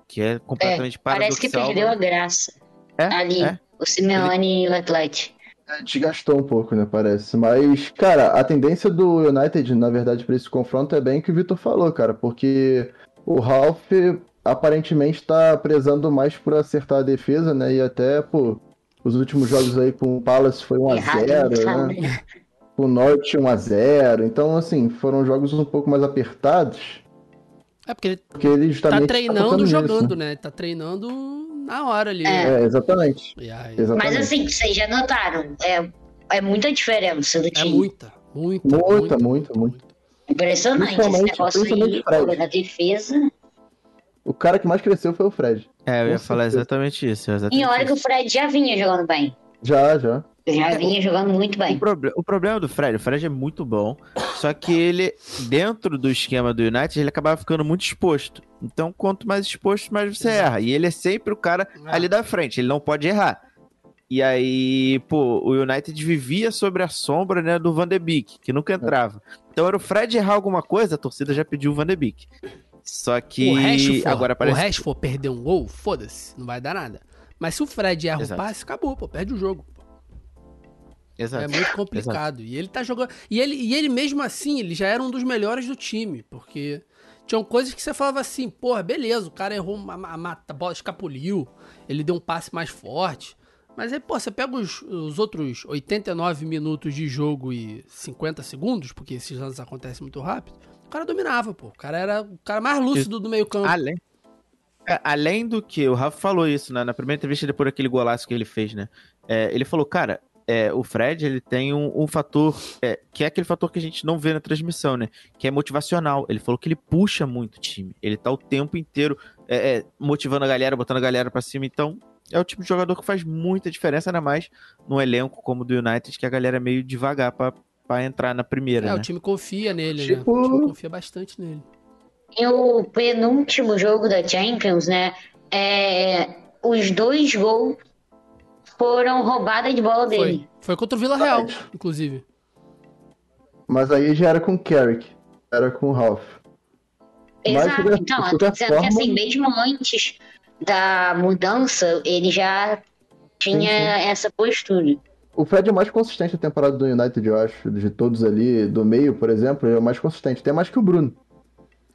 Que é completamente é, Parece que perdeu a graça. É, ali. É. O Simeone e o Atlético. É, desgastou um pouco, né? Parece. Mas, cara, a tendência do United, na verdade, para esse confronto é bem o que o Vitor falou, cara. Porque o Ralph aparentemente tá prezando mais por acertar a defesa, né? E até, pô, os últimos jogos aí com o Palace foi 1x0, né? Com o Norte 1x0. Então, assim, foram jogos um pouco mais apertados. É porque ele, porque ele tá, tá treinando tá jogando, né? Tá treinando na hora ali. É, é exatamente. Aí... exatamente. Mas assim, vocês já notaram, é, é muita diferença do é time. É muita, muita. Muita, muita, muita. muita. Impressionante esse negócio aí da defesa. O cara que mais cresceu foi o Fred. É, eu ia falar exatamente isso. Exatamente em hora que o Fred já vinha jogando bem. Já, já. Já vinha jogando muito bem. O, proble o, problema do Fred, o Fred é muito bom, só que ele, dentro do esquema do United, ele acabava ficando muito exposto. Então, quanto mais exposto, mais você erra. E ele é sempre o cara é. ali da frente, ele não pode errar. E aí, pô, o United vivia sobre a sombra né, do Van de Beek, que nunca entrava. Então era o Fred errar alguma coisa, a torcida já pediu o Van de Beek. Só que o Rashford, agora parece... o Rashford perder um gol, foda-se, não vai dar nada. Mas se o Fred erra Exato. o passe, acabou, pô, perde o jogo. Exato. É muito complicado. Exato. E ele tá jogando. E ele, e ele mesmo assim, ele já era um dos melhores do time, porque tinham coisas que você falava assim, porra, beleza, o cara errou uma, uma, a bola escapuliu, ele deu um passe mais forte. Mas aí, pô, você pega os, os outros 89 minutos de jogo e 50 segundos, porque esses lances acontecem muito rápido, o cara dominava, pô. O cara era o cara mais lúcido do meio campo. Além, é, além do que, o Rafa falou isso, né, na primeira entrevista depois daquele golaço que ele fez, né? É, ele falou, cara, é, o Fred ele tem um, um fator é, que é aquele fator que a gente não vê na transmissão, né? Que é motivacional. Ele falou que ele puxa muito o time. Ele tá o tempo inteiro é, é motivando a galera, botando a galera para cima. Então, é o tipo de jogador que faz muita diferença, ainda mais num elenco como o do United, que a galera é meio devagar para entrar na primeira. É, né? o time confia nele, tipo... né? O time confia bastante nele. E o penúltimo jogo da Champions, né? É, os dois gols foram roubadas de bola dele. Foi, Foi contra o Vila Real, inclusive. Mas aí já era com o Carrick, era com o Ralph. Exato, Mas, então, eu tô dizendo forma... que assim, mesmo antes da mudança, ele já tinha sim, sim. essa postura. O Fred é mais consistente na temporada do United, eu acho. De todos ali, do meio, por exemplo, ele é mais consistente. Até mais que o Bruno.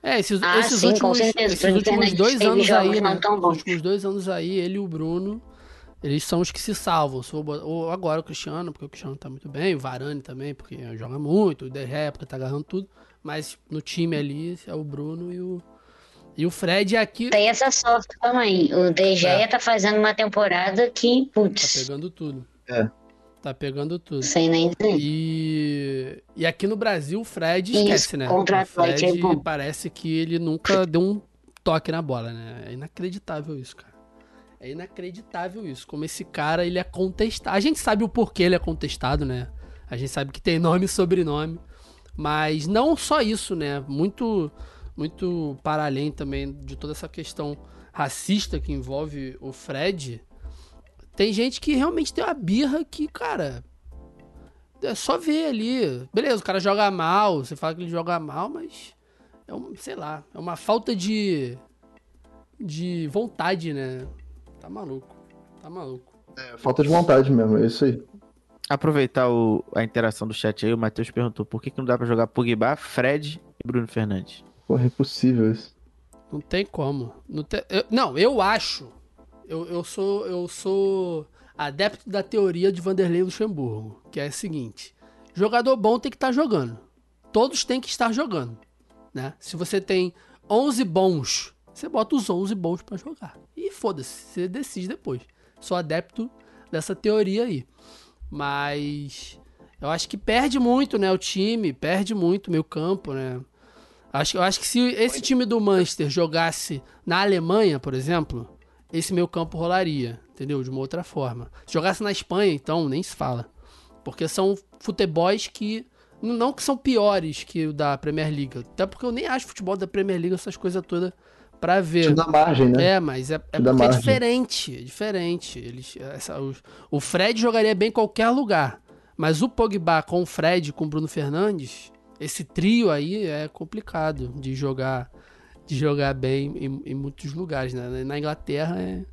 É, esses, ah, esses sim, últimos, esses últimos dois anos aí, né? Os últimos dois anos aí, ele e o Bruno eles são os que se salvam. Ou agora o Cristiano, porque o Cristiano tá muito bem, o Varane também, porque joga muito, o De Réplica tá agarrando tudo. Mas no time ali é o Bruno e o. E o Fred aqui. Tem essa sorte também. O Gea é. tá fazendo uma temporada que, putz. Tá pegando tudo. É. Tá pegando tudo. Sem nem dizer. E, e aqui no Brasil o Fred esquece, Isso, né? Contra o Fred é parece que ele nunca deu um, toque na bola, né? É inacreditável isso, cara. É inacreditável isso. Como esse cara, ele é contestado. A gente sabe o porquê ele é contestado, né? A gente sabe que tem nome e sobrenome. Mas não só isso, né? Muito, muito para além também de toda essa questão racista que envolve o Fred. Tem gente que realmente tem uma birra que, cara, é só ver ali. Beleza, o cara joga mal, você fala que ele joga mal, mas é um, sei lá, é uma falta de de vontade, né? Tá maluco. Tá maluco. É, falta de vontade mesmo, é isso aí. Aproveitar o, a interação do chat aí, o Matheus perguntou por que, que não dá pra jogar Pogba, Fred e Bruno Fernandes. Porra, é impossível isso. Não tem como. Não, tem, eu, não, eu acho. Eu, eu sou eu sou adepto da teoria de Vanderlei Luxemburgo, que é a seguinte: jogador bom tem que estar tá jogando. Todos têm que estar jogando, né? Se você tem 11 bons, você bota os 11 bons para jogar. E foda-se, você decide depois. Sou adepto dessa teoria aí. Mas eu acho que perde muito, né, o time, perde muito o meu campo, né? Acho, eu acho que se esse time do Manchester jogasse na Alemanha, por exemplo, esse meu campo rolaria, entendeu? De uma outra forma. Se jogasse na Espanha, então, nem se fala. Porque são futebols que. Não que são piores que o da Premier League. Até porque eu nem acho futebol da Premier League essas coisas todas pra ver. Te dá margem, né? É, mas é, é porque é diferente. É diferente. Eles, essa, o, o Fred jogaria bem em qualquer lugar. Mas o Pogba com o Fred com o Bruno Fernandes, esse trio aí é complicado de jogar de jogar bem em, em muitos lugares. Né? Na Inglaterra é,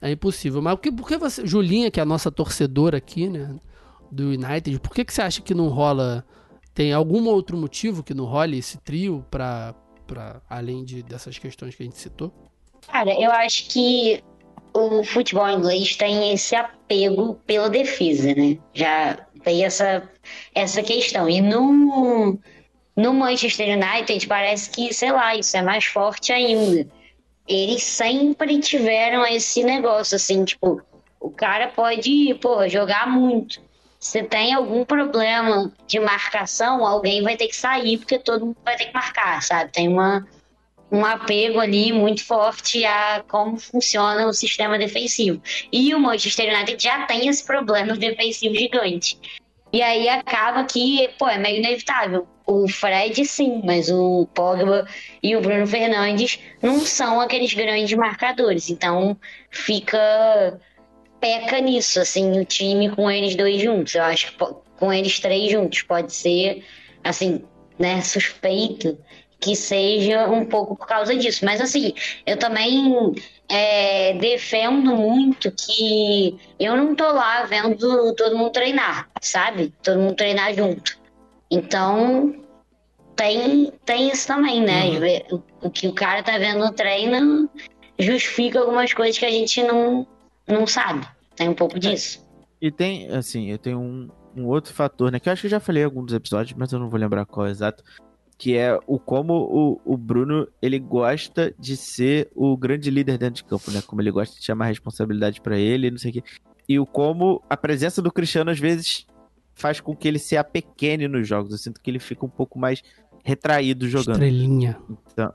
é impossível. Mas por que, por que você. Julinha, que é a nossa torcedora aqui, né? Do United, por que, que você acha que não rola. Tem algum outro motivo que não role esse trio para para além de, dessas questões que a gente citou? Cara, eu acho que o futebol inglês tem esse apego pela defesa, né? Já tem essa, essa questão. E no, no Manchester United parece que, sei lá, isso é mais forte ainda. Eles sempre tiveram esse negócio, assim, tipo, o cara pode, pô, jogar muito. Se tem algum problema de marcação, alguém vai ter que sair, porque todo mundo vai ter que marcar, sabe? Tem uma, um apego ali muito forte a como funciona o sistema defensivo. E o Manchester United já tem esse problema defensivo gigante. E aí acaba que, pô, é meio inevitável. O Fred, sim, mas o Pogba e o Bruno Fernandes não são aqueles grandes marcadores. Então fica peca nisso, assim, o time com eles dois juntos. Eu acho que com eles três juntos pode ser, assim, né, suspeito que seja um pouco por causa disso. Mas, assim, eu também é, defendo muito que eu não tô lá vendo todo mundo treinar, sabe? Todo mundo treinar junto. Então, tem, tem isso também, né? Uhum. O, que o cara tá vendo no treino justifica algumas coisas que a gente não, não sabe. Tem um pouco disso. E tem, assim, eu tenho um, um outro fator, né? Que eu acho que eu já falei em alguns episódios, mas eu não vou lembrar qual é exato. Que é o como o, o Bruno ele gosta de ser o grande líder dentro de campo, né? Como ele gosta de chamar a responsabilidade para ele, não sei o quê. E o como a presença do Cristiano às vezes faz com que ele se apequene nos jogos. Eu sinto que ele fica um pouco mais retraído jogando. Estrelinha. Então,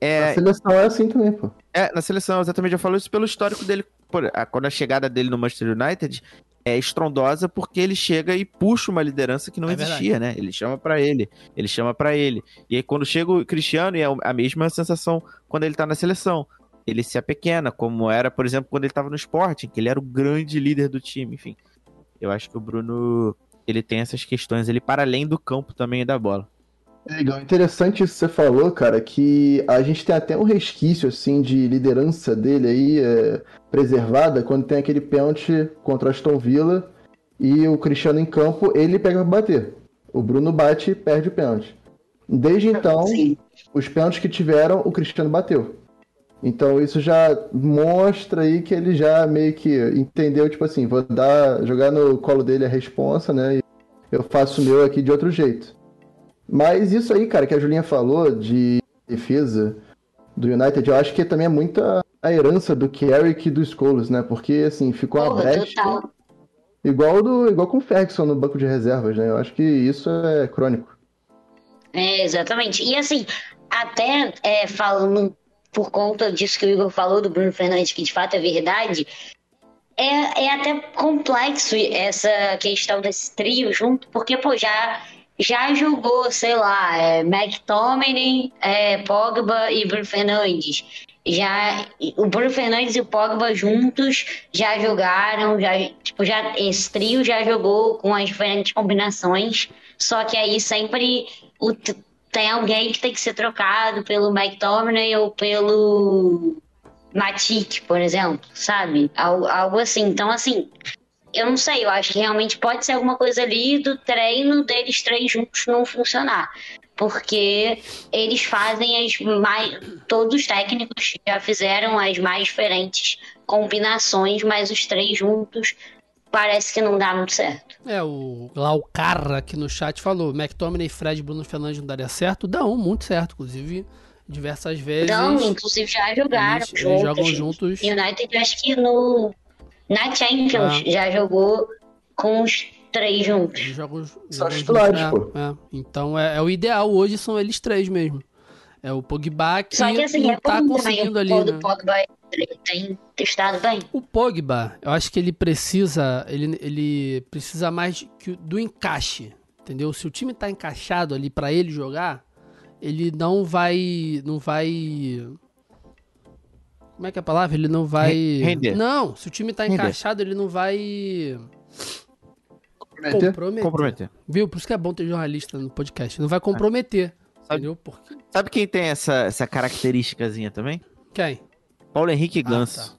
é... Na seleção é assim também, pô. É, na seleção, exatamente. Eu falo isso pelo histórico dele. Por, a, quando a chegada dele no Manchester United é estrondosa porque ele chega e puxa uma liderança que não é existia, verdade. né? Ele chama para ele, ele chama para ele. E aí quando chega o Cristiano, é a mesma sensação quando ele tá na seleção. Ele se apequena, como era, por exemplo, quando ele tava no Sporting, que ele era o grande líder do time, enfim. Eu acho que o Bruno, ele tem essas questões, ele para além do campo também da bola. É legal, interessante isso que você falou, cara, que a gente tem até um resquício, assim, de liderança dele aí, é, preservada, quando tem aquele pênalti contra Aston Villa e o Cristiano em campo, ele pega pra bater. O Bruno bate e perde o pênalti. Desde então, Sim. os pênaltis que tiveram, o Cristiano bateu. Então isso já mostra aí que ele já meio que entendeu, tipo assim, vou dar, jogar no colo dele a responsa, né? E eu faço o meu aqui de outro jeito. Mas isso aí, cara, que a Julinha falou de defesa do United, eu acho que também é muita a herança do Carrick e do Scholes, né? Porque, assim, ficou Porra, uma brecha. Total. Igual, do, igual com o Ferguson no banco de reservas, né? Eu acho que isso é crônico. É, exatamente. E, assim, até é, falando por conta disso que o Igor falou do Bruno Fernandes, que de fato é verdade, é, é até complexo essa questão desse trio junto, porque, pô, já, já jogou, sei lá, é, McTominay, é, Pogba e Bruno Fernandes. Já, o Bruno Fernandes e o Pogba juntos já jogaram, já, tipo, já, esse trio já jogou com as diferentes combinações, só que aí sempre o, tem alguém que tem que ser trocado pelo McTominay ou pelo Matic, por exemplo, sabe? Algo, algo assim. Então, assim, eu não sei, eu acho que realmente pode ser alguma coisa ali do treino deles três juntos não funcionar. Porque eles fazem as mais. Todos os técnicos já fizeram as mais diferentes combinações, mas os três juntos parece que não dá muito certo. É, o, lá o cara aqui no chat falou: McTominay, Fred Bruno Fernandes não daria certo? Dão, muito certo. Inclusive, diversas vezes. Não, inclusive já jogaram eles, juntos. eles jogam juntos. United, acho que no. Na Champions Ah. já jogou com os três juntos. Jogam, São jogam titulares, pô. é, é. Então é, é o ideal hoje são eles três mesmo. É o Pogba que Só que assim, não é tá conseguindo o ali, do né? Pogba ele tem estado bem. O Pogba, eu acho que ele precisa, ele, ele precisa mais que, do encaixe, entendeu? Se o time tá encaixado ali pra ele jogar, ele não vai, não vai Como é que é a palavra? Ele não vai Render. Não, se o time tá Render. encaixado, ele não vai Comprometer? comprometer. Comprometer. Viu? Por isso que é bom ter jornalista no podcast. Não vai comprometer. Sabe- Entendeu? Porque Sabe quem tem essa, essa característicazinha também? quem? Paulo Henrique Ah, Ganso. tá.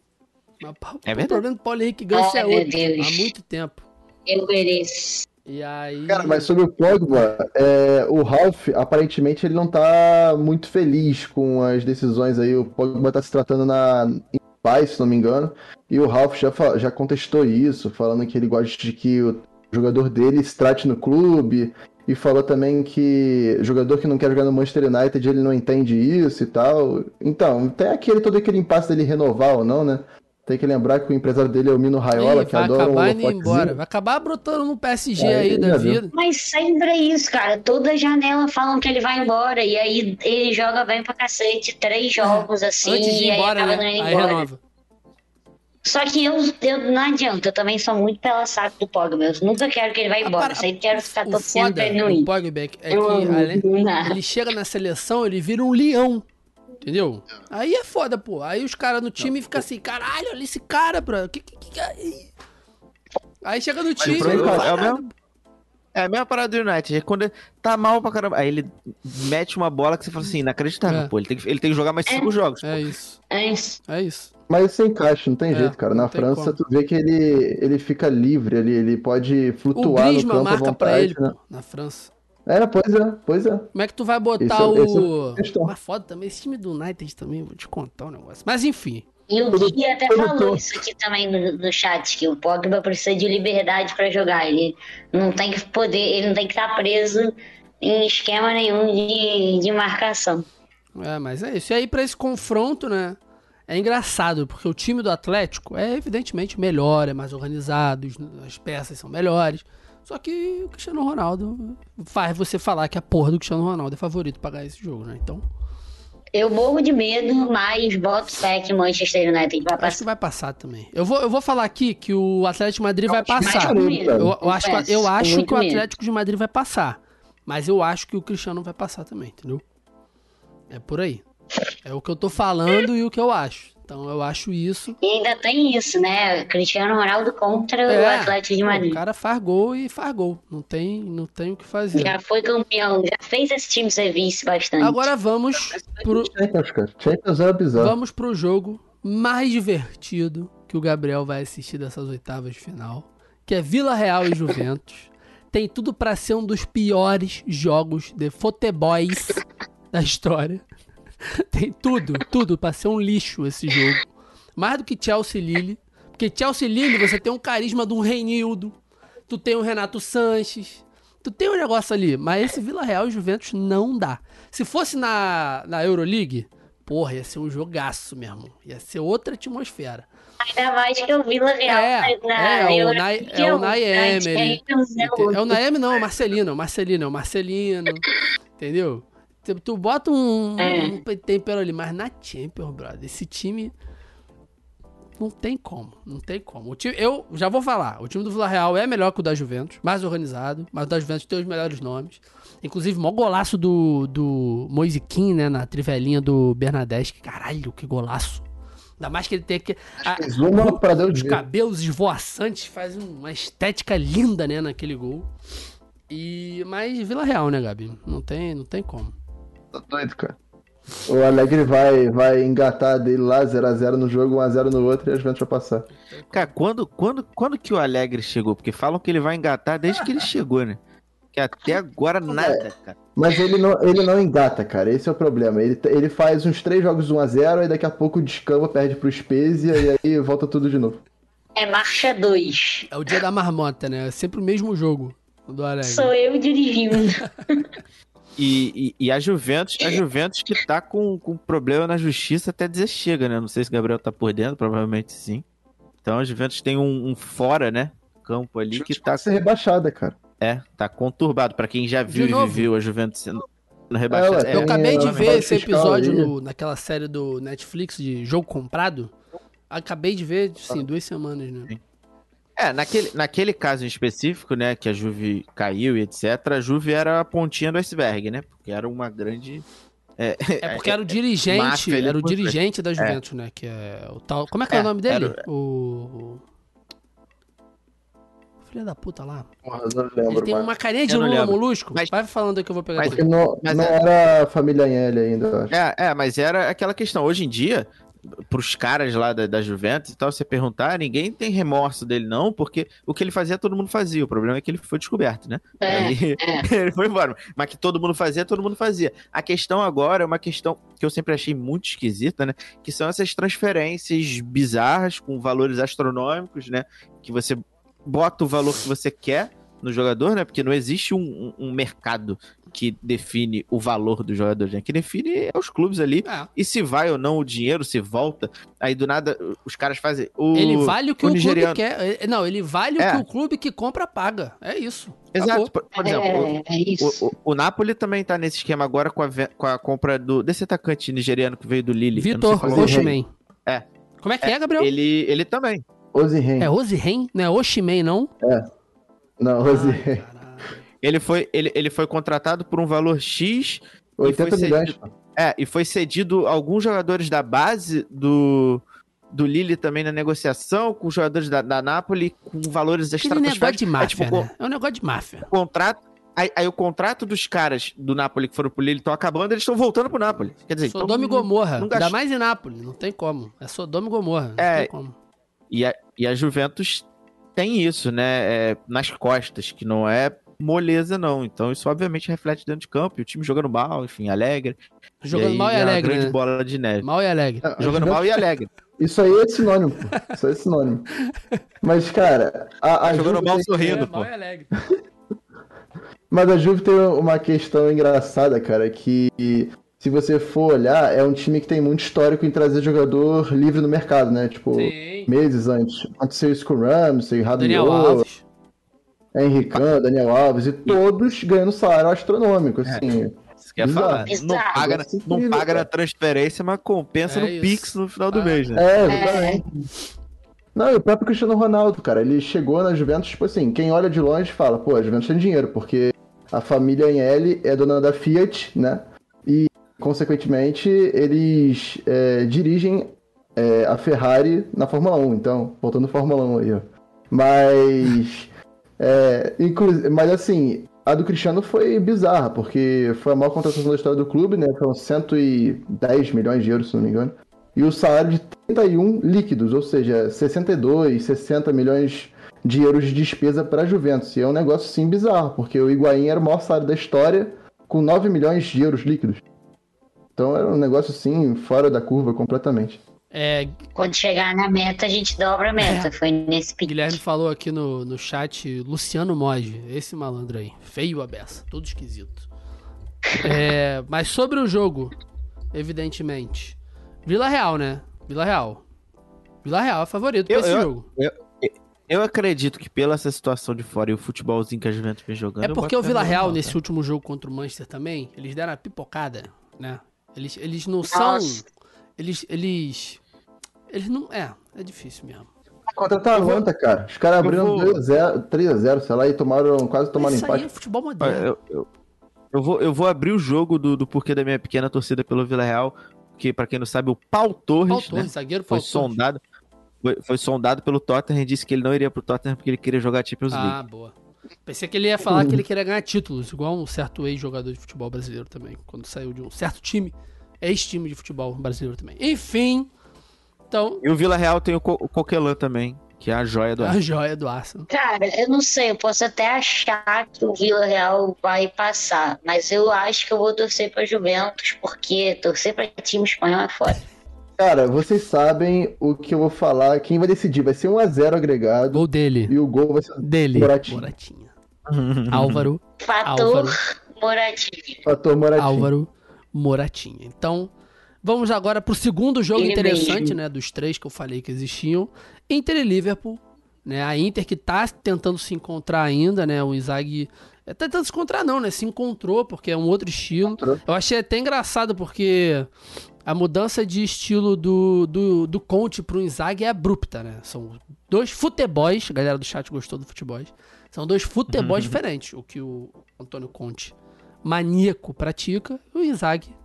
Mas, É o verdade. problema do Paulo Henrique Ganso Ai, é outro. Deus. Há muito tempo. Eu mereço. E aí. Cara, mas sobre o Pogba, é, o Ralph, aparentemente, ele não tá muito feliz com as decisões aí. O Pogba tá se tratando na, em paz, se não me engano. E o Ralph já, já contestou isso, falando que ele gosta de que o jogador dele se trate no clube. E falou também que jogador que não quer jogar no Manchester United, ele não entende isso e tal. Então, tem aquele, todo aquele impasse dele renovar ou não, né? Tem que lembrar que o empresário dele é o Mino Raiola, Ih, que vai adora um acabar indo embora. Vai acabar brotando no PSG É, aí da vida. Mas sempre é isso, cara. Toda janela falam que ele vai embora. E aí ele joga bem pra cacete. Três jogos assim. Antes de ir e aí embora, acaba né? não indo Aí embora. renova. Só que eu, eu não adianta, eu também sou muito pela saco do Pogba. Eu nunca quero que ele vá embora. para- Eu sempre quero ficar o torcendo foda pra ele não ir. Pogba é que, é Eu além- ele chega na seleção, ele vira um leão. Entendeu? Aí é foda, pô. Aí os caras no time ficam assim, caralho, olha esse cara, bro. Que, que, que, que- aí? Aí chega no time. o problema não é o mesmo- É a mesma parada do United. É quando ele tá mal pra caramba. Aí ele mete uma bola que você fala assim, inacreditável, É. pô. Ele tem, que, ele tem que jogar mais cinco jogos. pô. É isso. É isso. É isso. Mas isso encaixa, não tem É, jeito, cara. Na França, como. tu vê que ele, ele fica livre ali, ele pode O flutuar no Griezmann campo à marca pra vontade, ele, né? pô, na França. É, pois é, pois é. Como é que tu vai botar Esse é- esse é o. a questão. Mas foda também, esse time do United também, vou te contar um negócio. Mas enfim. E o Gui até falou isso aqui também no, no chat, que o Pogba precisa de liberdade pra jogar. Ele não tem que poder, ele não tem que estar preso em esquema nenhum de, de marcação. É, mas é isso. E aí, pra esse confronto, né? É engraçado, porque o time do Atlético é evidentemente melhor, é mais organizado, as peças são melhores. Só que o Cristiano Ronaldo faz você falar que a porra do Cristiano Ronaldo é favorito pra ganhar esse jogo, né? Então, Eu morro de medo, mas boto fé que Manchester United vai acho que passar. vai passar também. Eu vou, eu vou falar aqui que o Atlético de Madrid vai passar. Eu, eu acho, que- eu acho que o. Atlético de Madrid vai passar. Mas eu acho que o Cristiano vai passar também, entendeu? É por aí. É o que eu tô falando e o que eu acho. Então eu acho isso. E ainda tem isso, né? Cristiano Ronaldo contra o É, Atlético de Madrid. O cara faz gol e faz gol. Não tem, não tem o que fazer. Já foi campeão, já fez esse time ser vice bastante. Agora vamos pro, Champions, cara. Champions é bizarro. vamos pro jogo mais divertido que o Gabriel vai assistir dessas oitavas de final, que é Vila Real e Juventus. Tem tudo pra ser um dos piores jogos de futebols da história. Tem tudo, tudo pra ser um lixo esse jogo. Mais do que Chelsea Lille. Porque Chelsea Lille você tem um carisma de um Reinildo, tu tem o Renato Sanches, tu tem um negócio ali. Mas esse Vila Real e Juventus não dá. Se fosse na, na Euroleague, porra, ia ser um jogaço mesmo. Ia ser outra atmosfera. Ainda mais que o Vila Real É, na é, o que é o um, Nai né? Emery. Champions é É o não, é o Marcelino, é o Marcelino, é o Marcelino. Entendeu? Tu, tu bota um, É. um tempero ali, mas na Champions, brother, esse time não tem como, não tem como. O time, eu já vou falar, o time do Vila Real é melhor que o da Juventus, mais organizado, mas o da Juventus tem os melhores nomes. Inclusive, o maior golaço do, do Moisiquim, né, na trivelinha do Bernadette. Caralho, que golaço. Ainda mais que ele tem que... a- os cabelos esvoaçantes fazem uma estética linda, né, naquele gol. E mas Vila Real, né, Gabi? Não tem, não tem como. Tá doido, cara. O Alegre vai, vai engatar dele lá, 0x0 no jogo, 1x0 no outro e a Juventus vai passar. Cara, quando, quando, quando que o Alegre chegou? Porque falam que ele vai engatar desde que ele chegou, né? Que até agora nada, cara. Mas ele não, ele não engata, cara. Esse é o problema. Ele, ele faz uns três jogos 1x0 e daqui a pouco descamba, perde pro Spezia e aí volta tudo de novo. É marcha 2. É o dia da marmota, né? É sempre o mesmo jogo do Alegre. Sou eu dirigindo. E, e, e a Juventus, a Juventus que tá com, com problema na justiça até dizer chega, né? Não sei se o Gabriel tá por dentro, provavelmente sim. Então a Juventus tem um, um fora, né? Campo ali que tá, ser rebaixada, cara. é, tá conturbado. Pra quem já viu e viveu a Juventus sendo rebaixada. É, Eu É, acabei de é, ver esse episódio no- naquela série do Netflix de Jogo Comprado. Acabei de ver, sim, duas semanas, né? É, naquele, naquele caso em específico, né, que a Juve caiu e etc, a Juve era a pontinha do iceberg, né? Porque era uma grande... É, É porque era o dirigente, máfia ali era o dirigente da Juventus, né? Que é o tal. Como é que é, É, o nome dele? era O. o Filho da puta lá. Não Ele lembro, tem mano. uma carinha de Lula lembro. molusco. Mas- Vai falando que eu vou pegar mas- não, Mas não é- era a família Anhele ainda, eu acho. É, é, mas era aquela questão. Hoje em dia, pros caras lá da, da Juventus e tal, você perguntar, ninguém tem remorso dele, não, porque o que ele fazia, todo mundo fazia. O problema é que ele foi descoberto, né? É, Aí ele foi embora. Mas que todo mundo fazia, todo mundo fazia. A questão agora é uma questão que eu sempre achei muito esquisita, né? Que são essas transferências bizarras com valores astronômicos, né? Que você bota o valor que você quer no jogador, né? Porque não existe um, um- um mercado que define o valor do jogador, né? Que define é os clubes ali. É. E se vai ou não o dinheiro, se volta. Aí do nada os caras fazem. O, Ele vale o que o o, clube nigeriano. quer. É, Não, ele vale É. o que o clube que compra paga. É isso. Exato. Acabou. Por, por exemplo, é, é isso. O, o, o Napoli também tá nesse esquema agora com a, com a compra do, desse atacante nigeriano que veio do Lille. Vitor. Oshimen. É. Como é que é, Gabriel? Ele, ele também. Ozihen. É Osihen? Não é Oshimen, não? Não, caralho. Ele foi, ele, ele foi contratado por um valor X. e 80 foi milhões. cedido- É, e foi cedido alguns jogadores da base do, do Lille também na negociação, com jogadores da, da Napoli com valores Aquele negócio estratosféricos. de É, máfia, tipo, né? É um negócio de máfia. contrato. Aí, aí o contrato dos caras do Napoli que foram pro Lille estão acabando, eles estão voltando pro Napoli. Quer dizer, Sodoma e então, Gomorra. não Ainda gast- mais em Nápoles. Não tem como. É Sodoma e Gomorra. Não É. tem como. E a, e a Juventus tem isso, né? é, nas costas, que não é moleza, não. Então isso obviamente reflete dentro de campo. E o time jogando mal, enfim, alegre. Jogando aí mal e é alegre, grande né? bola de neve. Mal e alegre. A Jogando mal e alegre. Isso aí é sinônimo, pô. Isso aí é sinônimo. Mas, cara, a, a jogando Juve mal sorrindo, é, pô. mal e alegre. Mas a Juve tem uma questão engraçada, cara, que se você for olhar, é um time que tem muito histórico em trazer jogador livre no mercado, né? Tipo, Sim. meses antes. Aconteceu isso com o Ramsey, Daniel Rabiot, Alves. Henricão, Daniel Alves, e todos ganhando salário astronômico, assim. Isso quer Bizarro. falar. Não paga, na- Isso é não paga na transferência, mas compensa É no isso. Pix no final do Ah. mês, né? É, exatamente. Não, e o próprio Cristiano Ronaldo, cara, ele chegou na Juventus, tipo assim, quem olha de longe fala, pô, a Juventus tem dinheiro, porque a família Agnelli é dona da Fiat, né? Consequentemente, eles é, dirigem é, a Ferrari na Fórmula 1, então, voltando à Fórmula 1 aí, ó. Mas, é, mas assim, a do Cristiano foi bizarra, porque foi a maior contratação da história do clube, né? Foram 110 milhões de euros, se não me engano. E o salário de 31 líquidos, ou seja, 62, 60 milhões de euros de despesa para a Juventus. E é um negócio sim bizarro, porque o Higuaín era o maior salário da história, com 9 milhões de euros líquidos. Então era um negócio assim, fora da curva completamente. É, Quando chegar na meta, a gente dobra a meta. Foi nesse pique. Guilherme falou aqui no, no chat, Luciano Moge, esse malandro aí, feio a beça, todo esquisito. É, mas sobre o jogo, evidentemente, Vila Real, né? Vila Real. Vila Real é favorito pra Eu- esse eu- jogo. Eu acredito que pela essa situação de fora e o futebolzinho que a Juventus vem jogando. É eu porque o Vila Real, nesse último jogo contra o Manchester também, eles deram a pipocada, né? Eles, eles não são. Nossa. Eles. Eles. Eles não. É, é difícil mesmo. Contra a Atalanta, cara. Os caras abriram vou- 3x0, 3x0, sei lá, e tomaram, quase tomaram Isso aí é empate. futebol moderno. Eu, eu, eu vou, eu vou abrir o jogo do, do porquê da minha pequena torcida pelo Vila Real. Que, pra quem não sabe, o Paul Torres, né, Torres, zagueiro foi Torres. sondado. Foi, foi sondado pelo Tottenham e disse que ele não iria pro Tottenham porque ele queria jogar Champions League. Ah, boa. Pensei que ele ia falar que ele queria ganhar títulos, igual um certo ex-jogador de futebol brasileiro também, quando saiu de um certo time, ex-time de futebol brasileiro também. Enfim, então, E o Vila Real tem o, Co o Coquelin também, que é a joia do a joia do Arsenal. Cara, eu não sei, eu posso até achar que o Vila Real vai passar, mas eu acho que eu vou torcer pra Juventus, porque torcer pra time espanhol é foda. Cara, vocês sabem o que eu vou falar. Quem vai decidir vai ser 1x0 agregado. Gol dele. E o gol vai ser Dele. Moratinho. Moratinha. Álvaro. Fator Álvaro. Moratinho. fator Moratinho. Álvaro Moratinha. Então, vamos agora pro segundo jogo Ele interessante, mesmo. né? Dos três que eu falei que existiam. Inter e Liverpool. Né, a Inter que tá tentando se encontrar ainda, né? O Inzaghi... É, tá tentando se encontrar não, né? Se encontrou, porque é um outro estilo. Encontrou. Eu achei até engraçado, porque a mudança de estilo do, do, do Conte pro Inzaghi é abrupta, né? São dois futebols, a galera do chat gostou do futebols. São dois futebols diferentes, o que o Antônio Conte maníaco pratica e o Inzaghi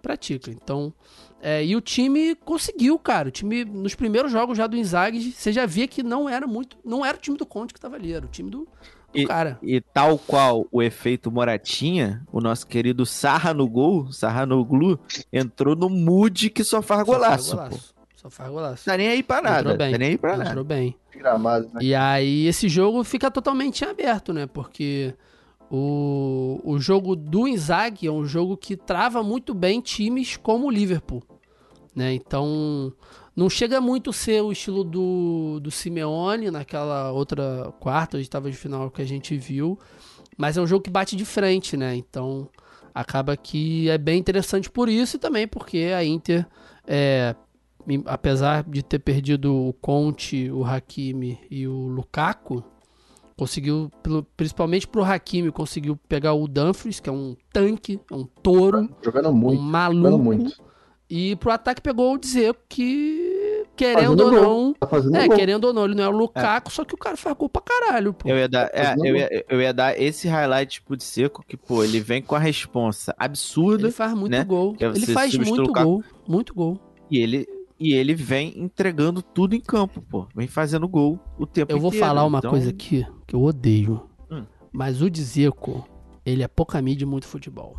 pratica. Então, é, e o time conseguiu, cara. O time, nos primeiros jogos já do Inzaghi, você já via que não era muito. Não era o time do Conte que tava ali, era o time do, do cara. E tal qual o efeito Moratinha, o nosso querido Sarra no gol, Sarra no glu, entrou no mood que só faz golaço, Só faz golaço. Só faz golaço. Tá nem aí pra nada, Entrou bem. tá nem aí pra nada. Entrou bem. Gramado, né? E aí esse jogo fica totalmente aberto, né? Porque o, o jogo do Inzaghi é um jogo que trava muito bem times como o Liverpool, né? Então não chega muito a ser o estilo do, do Simeone naquela outra quarta, estava de final que a gente viu, mas é um jogo que bate de frente, né? Então acaba que é bem interessante por isso e também porque a Inter é, apesar de ter perdido o Conte, o Hakimi e o Lukaku, conseguiu, principalmente pro Hakimi, conseguiu pegar o Dumfries, que é um tanque, é um touro, Jogando um muito. Jogando maluco. muito. E pro ataque pegou o Dzeko, que querendo ou não, Tá é, gol. querendo ou não, ele não é o Lukaku, só que o cara faz gol pra caralho, pô. Eu ia dar, é, Fazendo eu, ia, eu ia dar esse highlight de seco que, pô, ele vem com a responsa absurda Ele faz muito né? gol. É Ele faz muito gol, muito gol. e ele e ele vem entregando tudo em campo, pô. Vem fazendo gol o tempo Eu vou inteiro. falar uma Então, coisa aqui que eu odeio. Hum. Mas o Dzeko, ele é pouca mídia e muito futebol.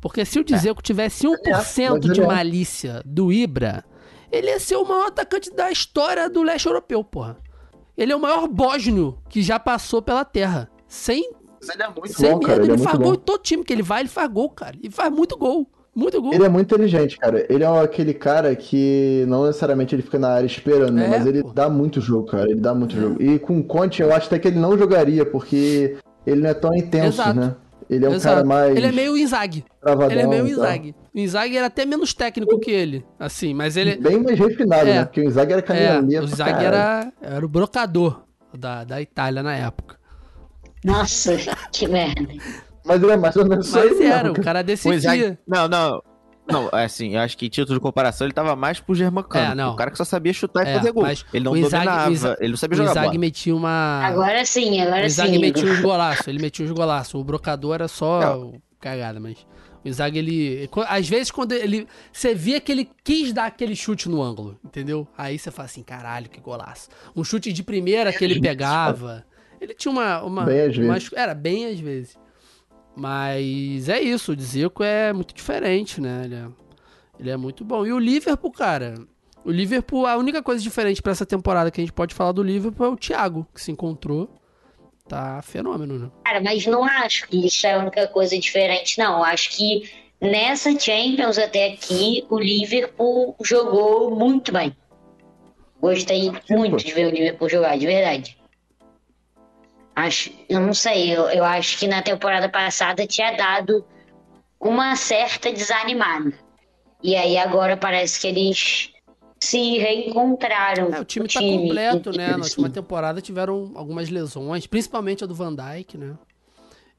Porque se o É. Dzeko tivesse 1% mas de é. malícia do Ibra, ele ia ser o maior atacante da história do leste europeu, porra. Ele é o maior bósnio que já passou pela terra. Sem, Mas ele é muito sem bom, medo, cara. Ele ele, é faz gol em todo time que ele vai, ele faz gol, cara. E faz muito gol. Muito gol. Ele é muito inteligente, cara. Ele é aquele cara que não necessariamente ele fica na área esperando, né? É, mas ele pô. dá muito jogo, cara. Ele dá muito jogo. E com o Conte, eu acho até que ele não jogaria, porque ele não é tão intenso, Exato. né? Ele é um Exato. cara mais Ele é meio Inzaghi. travadão. Ele é meio. Inzaghi. O Inzaghi era até menos técnico que ele, assim, mas ele... Bem mais refinado, É. né? Porque o Inzaghi era É, caminhoneiro. o pra Zag caralho. era, era o brocador da, da Itália na época. Nossa, que merda. Mas ele é mais ou menos Mas era, mesmo, o cara o Isaac- decidia. Não, não. Não, é assim, eu acho que em título de comparação ele tava mais pro Germancano. É, não. O cara que só sabia chutar e É, fazer gol. Ele não o Inzaghi- dominava, o ele não sabia O jogar Inzaghi bola. metia uma... Agora sim, o agora Inzaghi sim. metia uns golaços, ele metia uns golaços. O brocador era só Não. cagada, mas... O Inzaghi, ele... Às vezes, quando ele... Você via que ele quis dar aquele chute no ângulo, entendeu? Aí você fala assim, caralho, que golaço. Um chute de primeira que ele pegava. Ele tinha uma... uma Bem às vezes. umas- Era bem às vezes. Mas é isso, o Zico é muito diferente, né? Ele é, ele é muito bom. E o Liverpool, cara... O Liverpool, a única coisa diferente pra essa temporada que a gente pode falar do Liverpool é o Thiago, que se encontrou. Tá fenômeno, né? Cara, mas não acho que isso é a única coisa diferente, não. Acho que nessa Champions até aqui, o Liverpool jogou muito bem. Gostei muito de ver o Liverpool jogar, de verdade. Acho, eu não sei, eu, eu acho que na temporada passada tinha dado uma certa desanimada. E aí agora parece que eles se reencontraram. É, o time tá time, completo, né? Na última temporada tiveram algumas lesões, principalmente a do Van Dijk, né?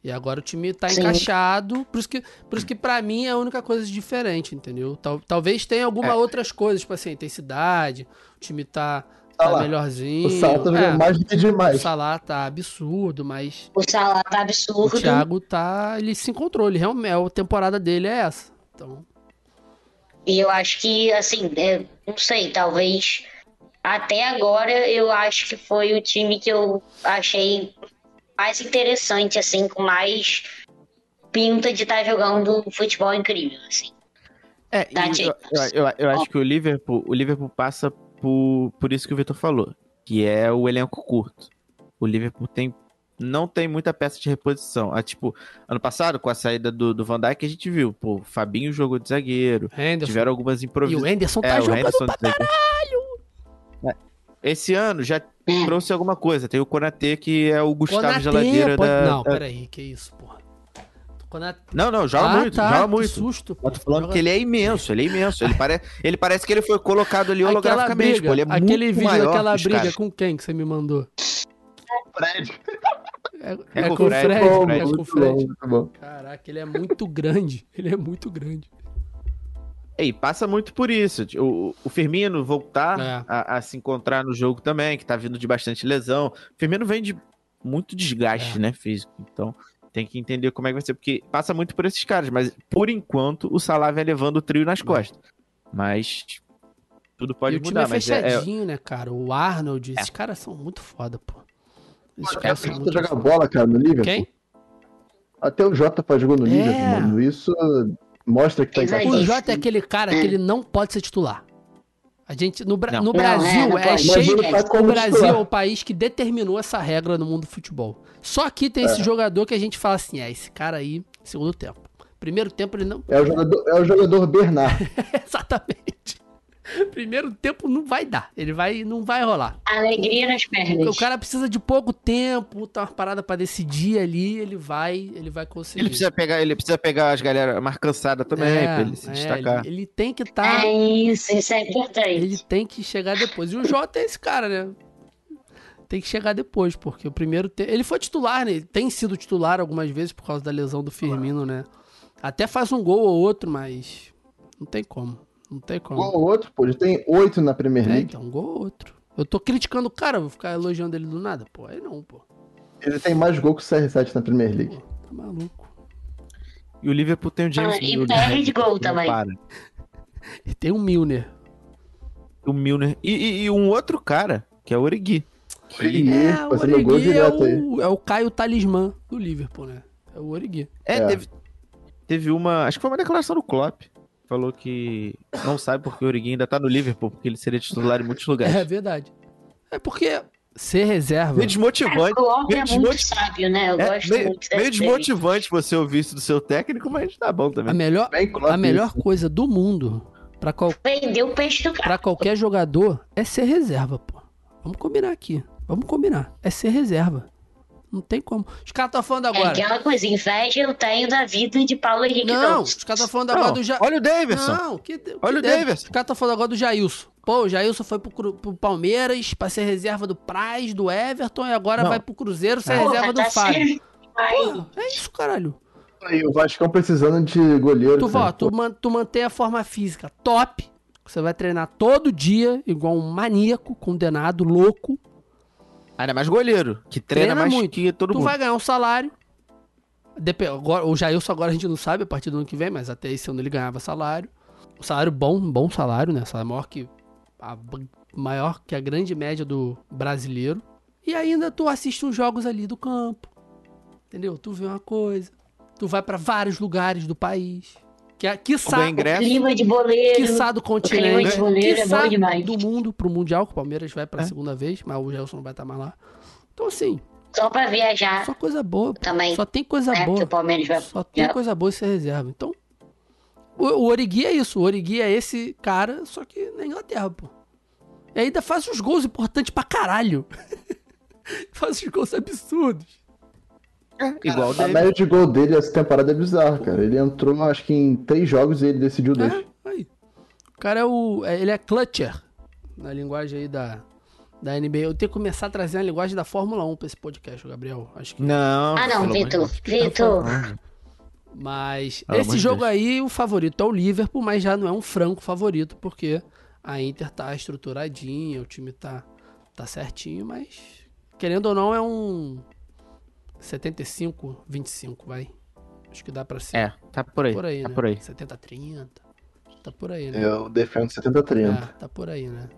E agora o time tá Sim. encaixado, por isso que, por isso que pra mim é a única coisa diferente, entendeu? Tal, talvez tenha algumas outras coisas, tipo assim, intensidade, o time tá, tá Salah. melhorzinho. O salto é, é, mais do que o demais. Salah tá absurdo, mas O salário tá o absurdo. Thiago tá, ele se encontrou, ele realmente, a temporada dele é essa. Então, E eu acho que, assim, é, não sei, talvez até agora eu acho que foi o time que eu achei mais interessante, assim, com mais pinta de estar jogando um futebol incrível, assim. É, e eu, eu, eu- eu acho que o Liverpool, o Liverpool passa por, por isso que o Vitor falou, que é o elenco curto. O Liverpool tem não tem muita peça de reposição. Ah, tipo, ano passado, com a saída do, do Van Dijk, a gente viu, pô, o Fabinho jogou de zagueiro, Henderson. tiveram algumas E o improvisações. Henderson tá É, o jogando Henderson pra zagueiro. É. Esse ano já É. trouxe alguma coisa. Tem o Konatê, que é o Gustavo Konaté, Geladeira pode- da... Não, peraí, que isso, porra. Konaté- Não, não, joga Ah, muito, tá, joga que muito. susto. Eu tô falando Joga- que ele é imenso, ele é imenso. Ele, pare... ele parece que ele foi colocado ali holograficamente, briga, pô. Ele é aquele muito vídeo maior daquela briga caras. com quem que você me mandou? Fred. É, É é com com o o Fred, Fred, Fred. é com o Fred. bom. Caraca, ele é muito grande. Ele é muito grande. E passa muito por isso. O, o Firmino voltar É. a, a se encontrar no jogo também, que tá vindo de bastante lesão. O Firmino vem de muito desgaste, É. né, físico. Então tem que entender como é que vai ser, porque passa muito por esses caras. Mas por enquanto o Salah vem levando o trio nas costas. Mas tudo pode e o time mudar. é mas é, é- fechadinho, né, cara? O Arnold, esses caras são muito foda, pô. Esses Até caras o são Jota muito joga foda. bola, cara, no Liverpool. Quem? Até o Jota faz gol no É. Liverpool, mano. Isso mostra que tá. O. Jota é aquele cara que ele não pode ser titular. A gente, no, Bra- Não. no Não, Brasil, é, não é, cheio. O Brasil é o país que determinou essa regra no mundo do futebol. Só aqui tem É. esse jogador que a gente fala assim: é, esse cara aí, segundo tempo. Primeiro tempo ele não. É o jogador, é o jogador Bernard. Exatamente. Primeiro tempo não vai dar. Ele vai, não vai rolar. Alegria nas pernas. O cara precisa de pouco tempo, tá uma parada pra decidir ali, ele vai, ele vai conseguir. ele precisa pegar, ele precisa pegar as galera mais cansada também, É, pra ele se é, destacar. Ele, ele tem que estar. É isso, isso é importante. Ele tem que chegar depois. E o Jota é esse cara, né? Tem que chegar depois, porque o primeiro. Te... Ele foi titular, né? Ele tem sido titular algumas vezes por causa da lesão do Firmino, né? Até faz um gol ou outro, mas. Não tem como. Não tem como. Gol ou outro, pô, ele tem oito na Premier É, League. então, um gol ou outro. Eu tô criticando o cara, vou ficar elogiando ele do nada? Pô, aí não, pô. Ele tem mais gol que o CR7 na Premier League. Tá maluco. E o Liverpool tem o James Ah, e perde né, gol também. para. E tem o Milner. O Milner. E, e- e um outro cara, que é o Origi. Origi. É, o fazendo gol Origi é direto aí. o, é o Caio Talismã do Liverpool, né? É o Origi. É, É. Teve, teve uma. Acho que foi uma declaração do Klopp. Falou que não sabe porque o Origi ainda tá no Liverpool, porque ele seria titular em muitos É lugares. verdade. É porque ser reserva. Meio desmotivante. O Klopp meio é muito desmotiv- sábio, né? Eu É, gosto meio, muito meio desmotivante você ouvir isso do seu técnico, mas tá bom A também. melhor, Bem Klopp a melhor coisa do mundo pra, qual, pra qualquer jogador é ser reserva, pô. Vamos combinar aqui. Vamos combinar. É ser reserva. Não tem como. Os caras estão falando É agora. aquela coisa, inveja eu tenho da vida de Paulo Henrique Não, Gomes. os caras estão falando agora Não, do Ja... olha o Davidson. Não, que, que Olha o Davidson. Os caras estão falando agora do Jailson. Pô, o Jailson foi pro, pro Palmeiras pra ser reserva do Praz, do Everton, e agora Não. vai pro Cruzeiro ser Porra, reserva do tá Fábio. Porra, é isso, caralho. Aí o Vascão precisando de goleiro. Tu, cara. ó, tu, man- tu mantém a forma física top. Você vai treinar todo dia, igual um maníaco, condenado, louco. Ainda mais goleiro, que treina, Treina mais muito. que todo tu mundo. vai ganhar um salário. Depe- agora, o Jailson agora a gente não sabe a partir do ano que vem, mas até esse ano ele ganhava salário. Um salário bom, um bom salário, né? Salário maior que a, maior que a grande média do brasileiro. E ainda tu assiste uns jogos ali do campo. Entendeu? Tu vê uma coisa. Tu vai pra vários lugares do país. Que, é- ganha ingresso. clima de boleiro. quiçá do clima continente. de goleiro é bom demais. do mundo pro Mundial, que o Palmeiras vai pela É. segunda vez, mas o Gelson não vai estar mais lá. Então, assim, Só pra viajar só coisa boa. também. Só tem coisa? Que boa. o Palmeiras vai. Só tem coisa boa em ser reserva. Então, o, o Origi é isso. O Origi é esse cara, só que na Inglaterra, pô. E ainda faz uns gols importantes pra caralho. faz uns gols absurdos. Igual o A Davidson. média de gol dele essa temporada é bizarra, cara. Ele entrou, acho que em três jogos e ele decidiu dois. É, aí. O cara é o. é- ele é clutcher. na linguagem aí da, da NBA. Eu tenho que começar a trazer a linguagem da Fórmula 1 pra esse podcast, Gabriel. Acho que. Não. Ah, não, Vitor. Vitor. Mas amor esse jogo Deus. aí, o favorito é o Liverpool, mas já não é um franco favorito, porque a Inter tá estruturadinha, o time tá, tá certinho, mas querendo ou não, é um 75, 25, vai. Acho que dá pra ser. É, tá por aí. por aí, tá né? por aí. 70, 30. Tá por aí, né? Eu defendo 70-30. É, tá por aí, né?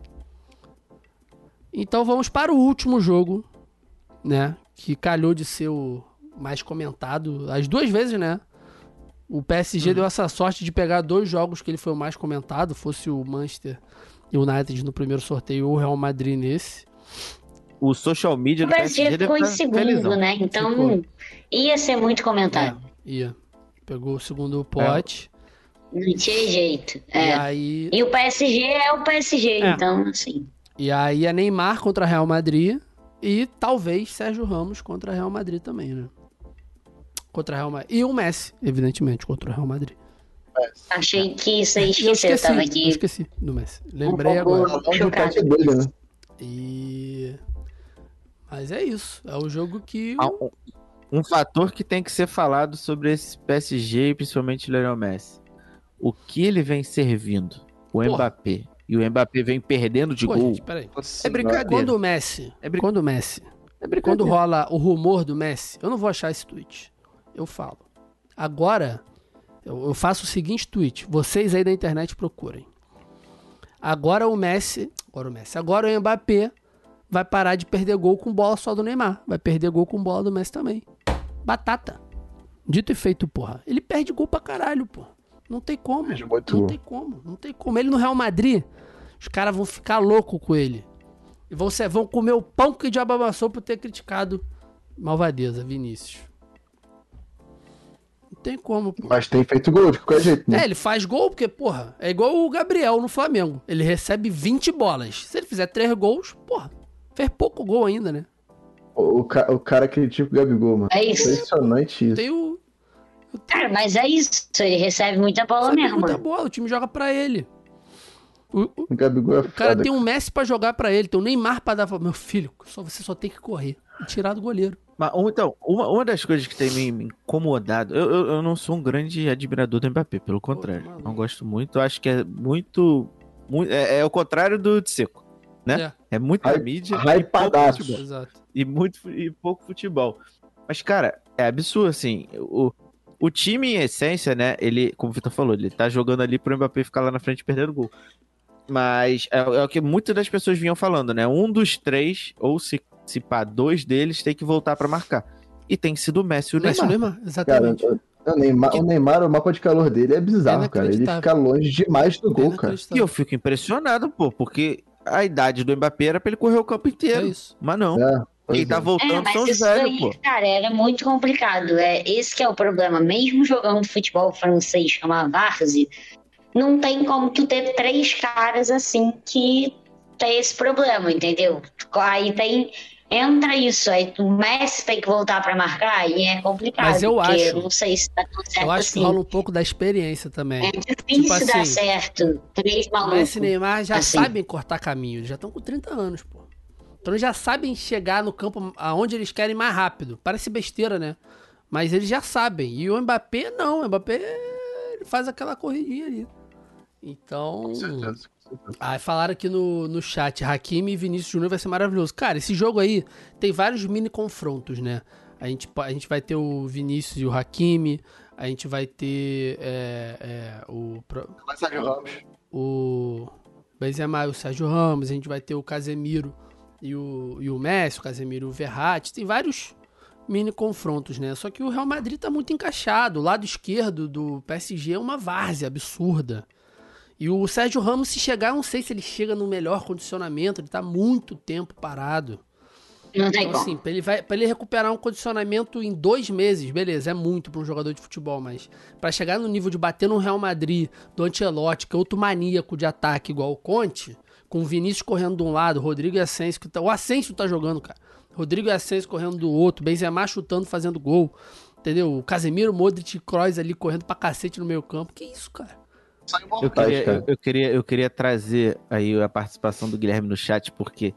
Então vamos para o último jogo, né? Que calhou de ser o mais comentado as duas vezes, né? O PSG deu essa sorte de pegar dois jogos que ele foi o mais comentado, fosse o Manchester United no primeiro sorteio ou o Real Madrid nesse. O social media O do PSG PSG ficou em tá segundo, felizão. né? Então Ficou. ia ser muito comentado. É, ia. Pegou o segundo pote. Não tinha jeito. E É. aí E o PSG é o PSG, É. então, assim. E aí é Neymar contra Real Madrid e talvez Sérgio Ramos contra Real Madrid também, né? Contra Real Madrid. E o Messi, evidentemente, contra o Real Madrid. Achei que você E eu esqueceu, esqueci, tava eu aqui. esqueci do Messi. Lembrei Um agora. Chocado. né? E... Mas é isso. É o jogo que... Ah, um- Um fator que tem que ser falado sobre esse PSG e principalmente o Lionel Messi. O que ele vem servindo? O Porra. Mbappé. E o Mbappé vem perdendo de Pô, gol. gente, É brincadeira. Quando o Messi... É brin- Quando o Messi... É Quando rola o rumor do Messi, eu não vou achar esse tweet. Eu falo. Agora, eu, eu faço o seguinte tweet. Vocês aí da internet procurem. Agora o Messi. Agora o Messi. Agora o Mbappé vai parar de perder gol com bola só do Neymar. Vai perder gol com bola do Messi também. Batata. Dito e feito, porra. Ele perde gol pra caralho, porra. Não tem como. Não tem como. Não tem como. Ele no Real Madrid, os caras vão ficar louco com ele. E vão, vão comer o pão que o diabo amassou por ter criticado Malvadeza, Vinícius. Não tem como, pô. Mas tem feito gol de qualquer jeito, É, né? ele faz gol porque, porra, é igual o Gabriel no Flamengo. Ele recebe 20 bolas. Se ele fizer 3 gols, porra, fez pouco gol ainda, né? O, ca- o cara critica o Gabigol, mano. É isso. Impressionante isso. Tem o. Cara, mas é isso. Ele recebe muita bola Sabe mesmo, muita mano. bola, o time joga pra ele. O, o- O Gabigol é o cara foda. tem um Messi pra jogar pra ele, tem o Neymar pra dar. Meu filho, só, você só tem que correr e tirar do goleiro. Mas, um, então, uma, uma das coisas que tem me, incomodado, eu, eu, eu não sou um grande admirador do Mbappé, pelo contrário. maluco. não gosto muito, eu acho que é muito. muito é, é o contrário do de seco. Né? É, É muita mídia e hypadaço. futebol, exato. e, muito, e pouco futebol. Mas, cara, é absurdo, assim. O, o time, em essência, né? Ele, como o Vitor falou, ele tá jogando ali pro Mbappé ficar lá na frente perdendo gol. Mas é, é o que muitas das pessoas vinham falando, né? Um dos três, ou se, se pá, dois deles, tem que voltar pra marcar. E tem sido o Messi e o Messi e o Neymar. Neymar, Cara, exatamente. o Neymar, o Neymar, o mapa de calor dele é bizarro, É cara. Ele fica longe demais do É gol, cara. E eu fico impressionado, pô, porque a idade do Mbappé era pra ele correr o campo É inteiro. isso. Mas não. É, Quem tá é. É, voltando são mas os isso velhos, pô. cara, era muito complicado. É, esse que é o problema. Mesmo jogando futebol francês, é uma várzea, não tem como tu ter três caras assim que tem esse problema, entendeu? Aí tem. Entra isso, aí o Messi tem que voltar pra marcar e é complicado. Mas eu acho- não sei se tá tudo certo Eu acho assim. que rola um pouco da experiência também. É difícil Tipo dar assim, certo. Três O malucos. Messi e Neymar já assim. sabem cortar caminho, eles já estão com 30 anos, pô. Então eles já sabem chegar no campo aonde eles querem mais rápido. Parece besteira, né? Mas eles já sabem. E o Mbappé não, o Mbappé ele faz aquela corridinha ali. Então. Com certeza, Aí falaram aqui no, no chat, Hakimi e Vinícius Júnior vai ser maravilhoso. Cara, esse jogo aí tem vários mini confrontos, né? A gente, a gente vai ter o Vinícius e o Hakimi, a gente vai ter é, é, o, Mas Sérgio Ramos. o Benzema e o Sérgio Ramos, a gente vai ter o Casemiro e o, e o Messi, o Casemiro e o Verratti, tem vários mini confrontos, né? Só que o Real Madrid tá muito encaixado, o lado esquerdo do PSG é uma várzea absurda. E o Sérgio Ramos, se chegar, eu não sei se ele chega no melhor condicionamento, ele tá muito tempo parado. Não tem Então, como. assim, pra ele, vai, pra ele recuperar um condicionamento em dois meses, beleza, é muito pra um jogador de futebol, mas pra chegar no nível de bater no Real Madrid, do Ancelotti, que é outro maníaco de ataque igual o Conte, com o Vinícius correndo de um lado, Rodrigo e Asensio, que tá, o Asensio tá jogando, cara. Rodrigo e Asensio correndo do outro, Benzema chutando, fazendo gol, entendeu? O Casemiro, Modric e Kroos ali correndo pra cacete no meio campo. Que isso, cara? Eu queria, eu, eu queria, eu queria trazer aí a participação do Guilherme no chat, porque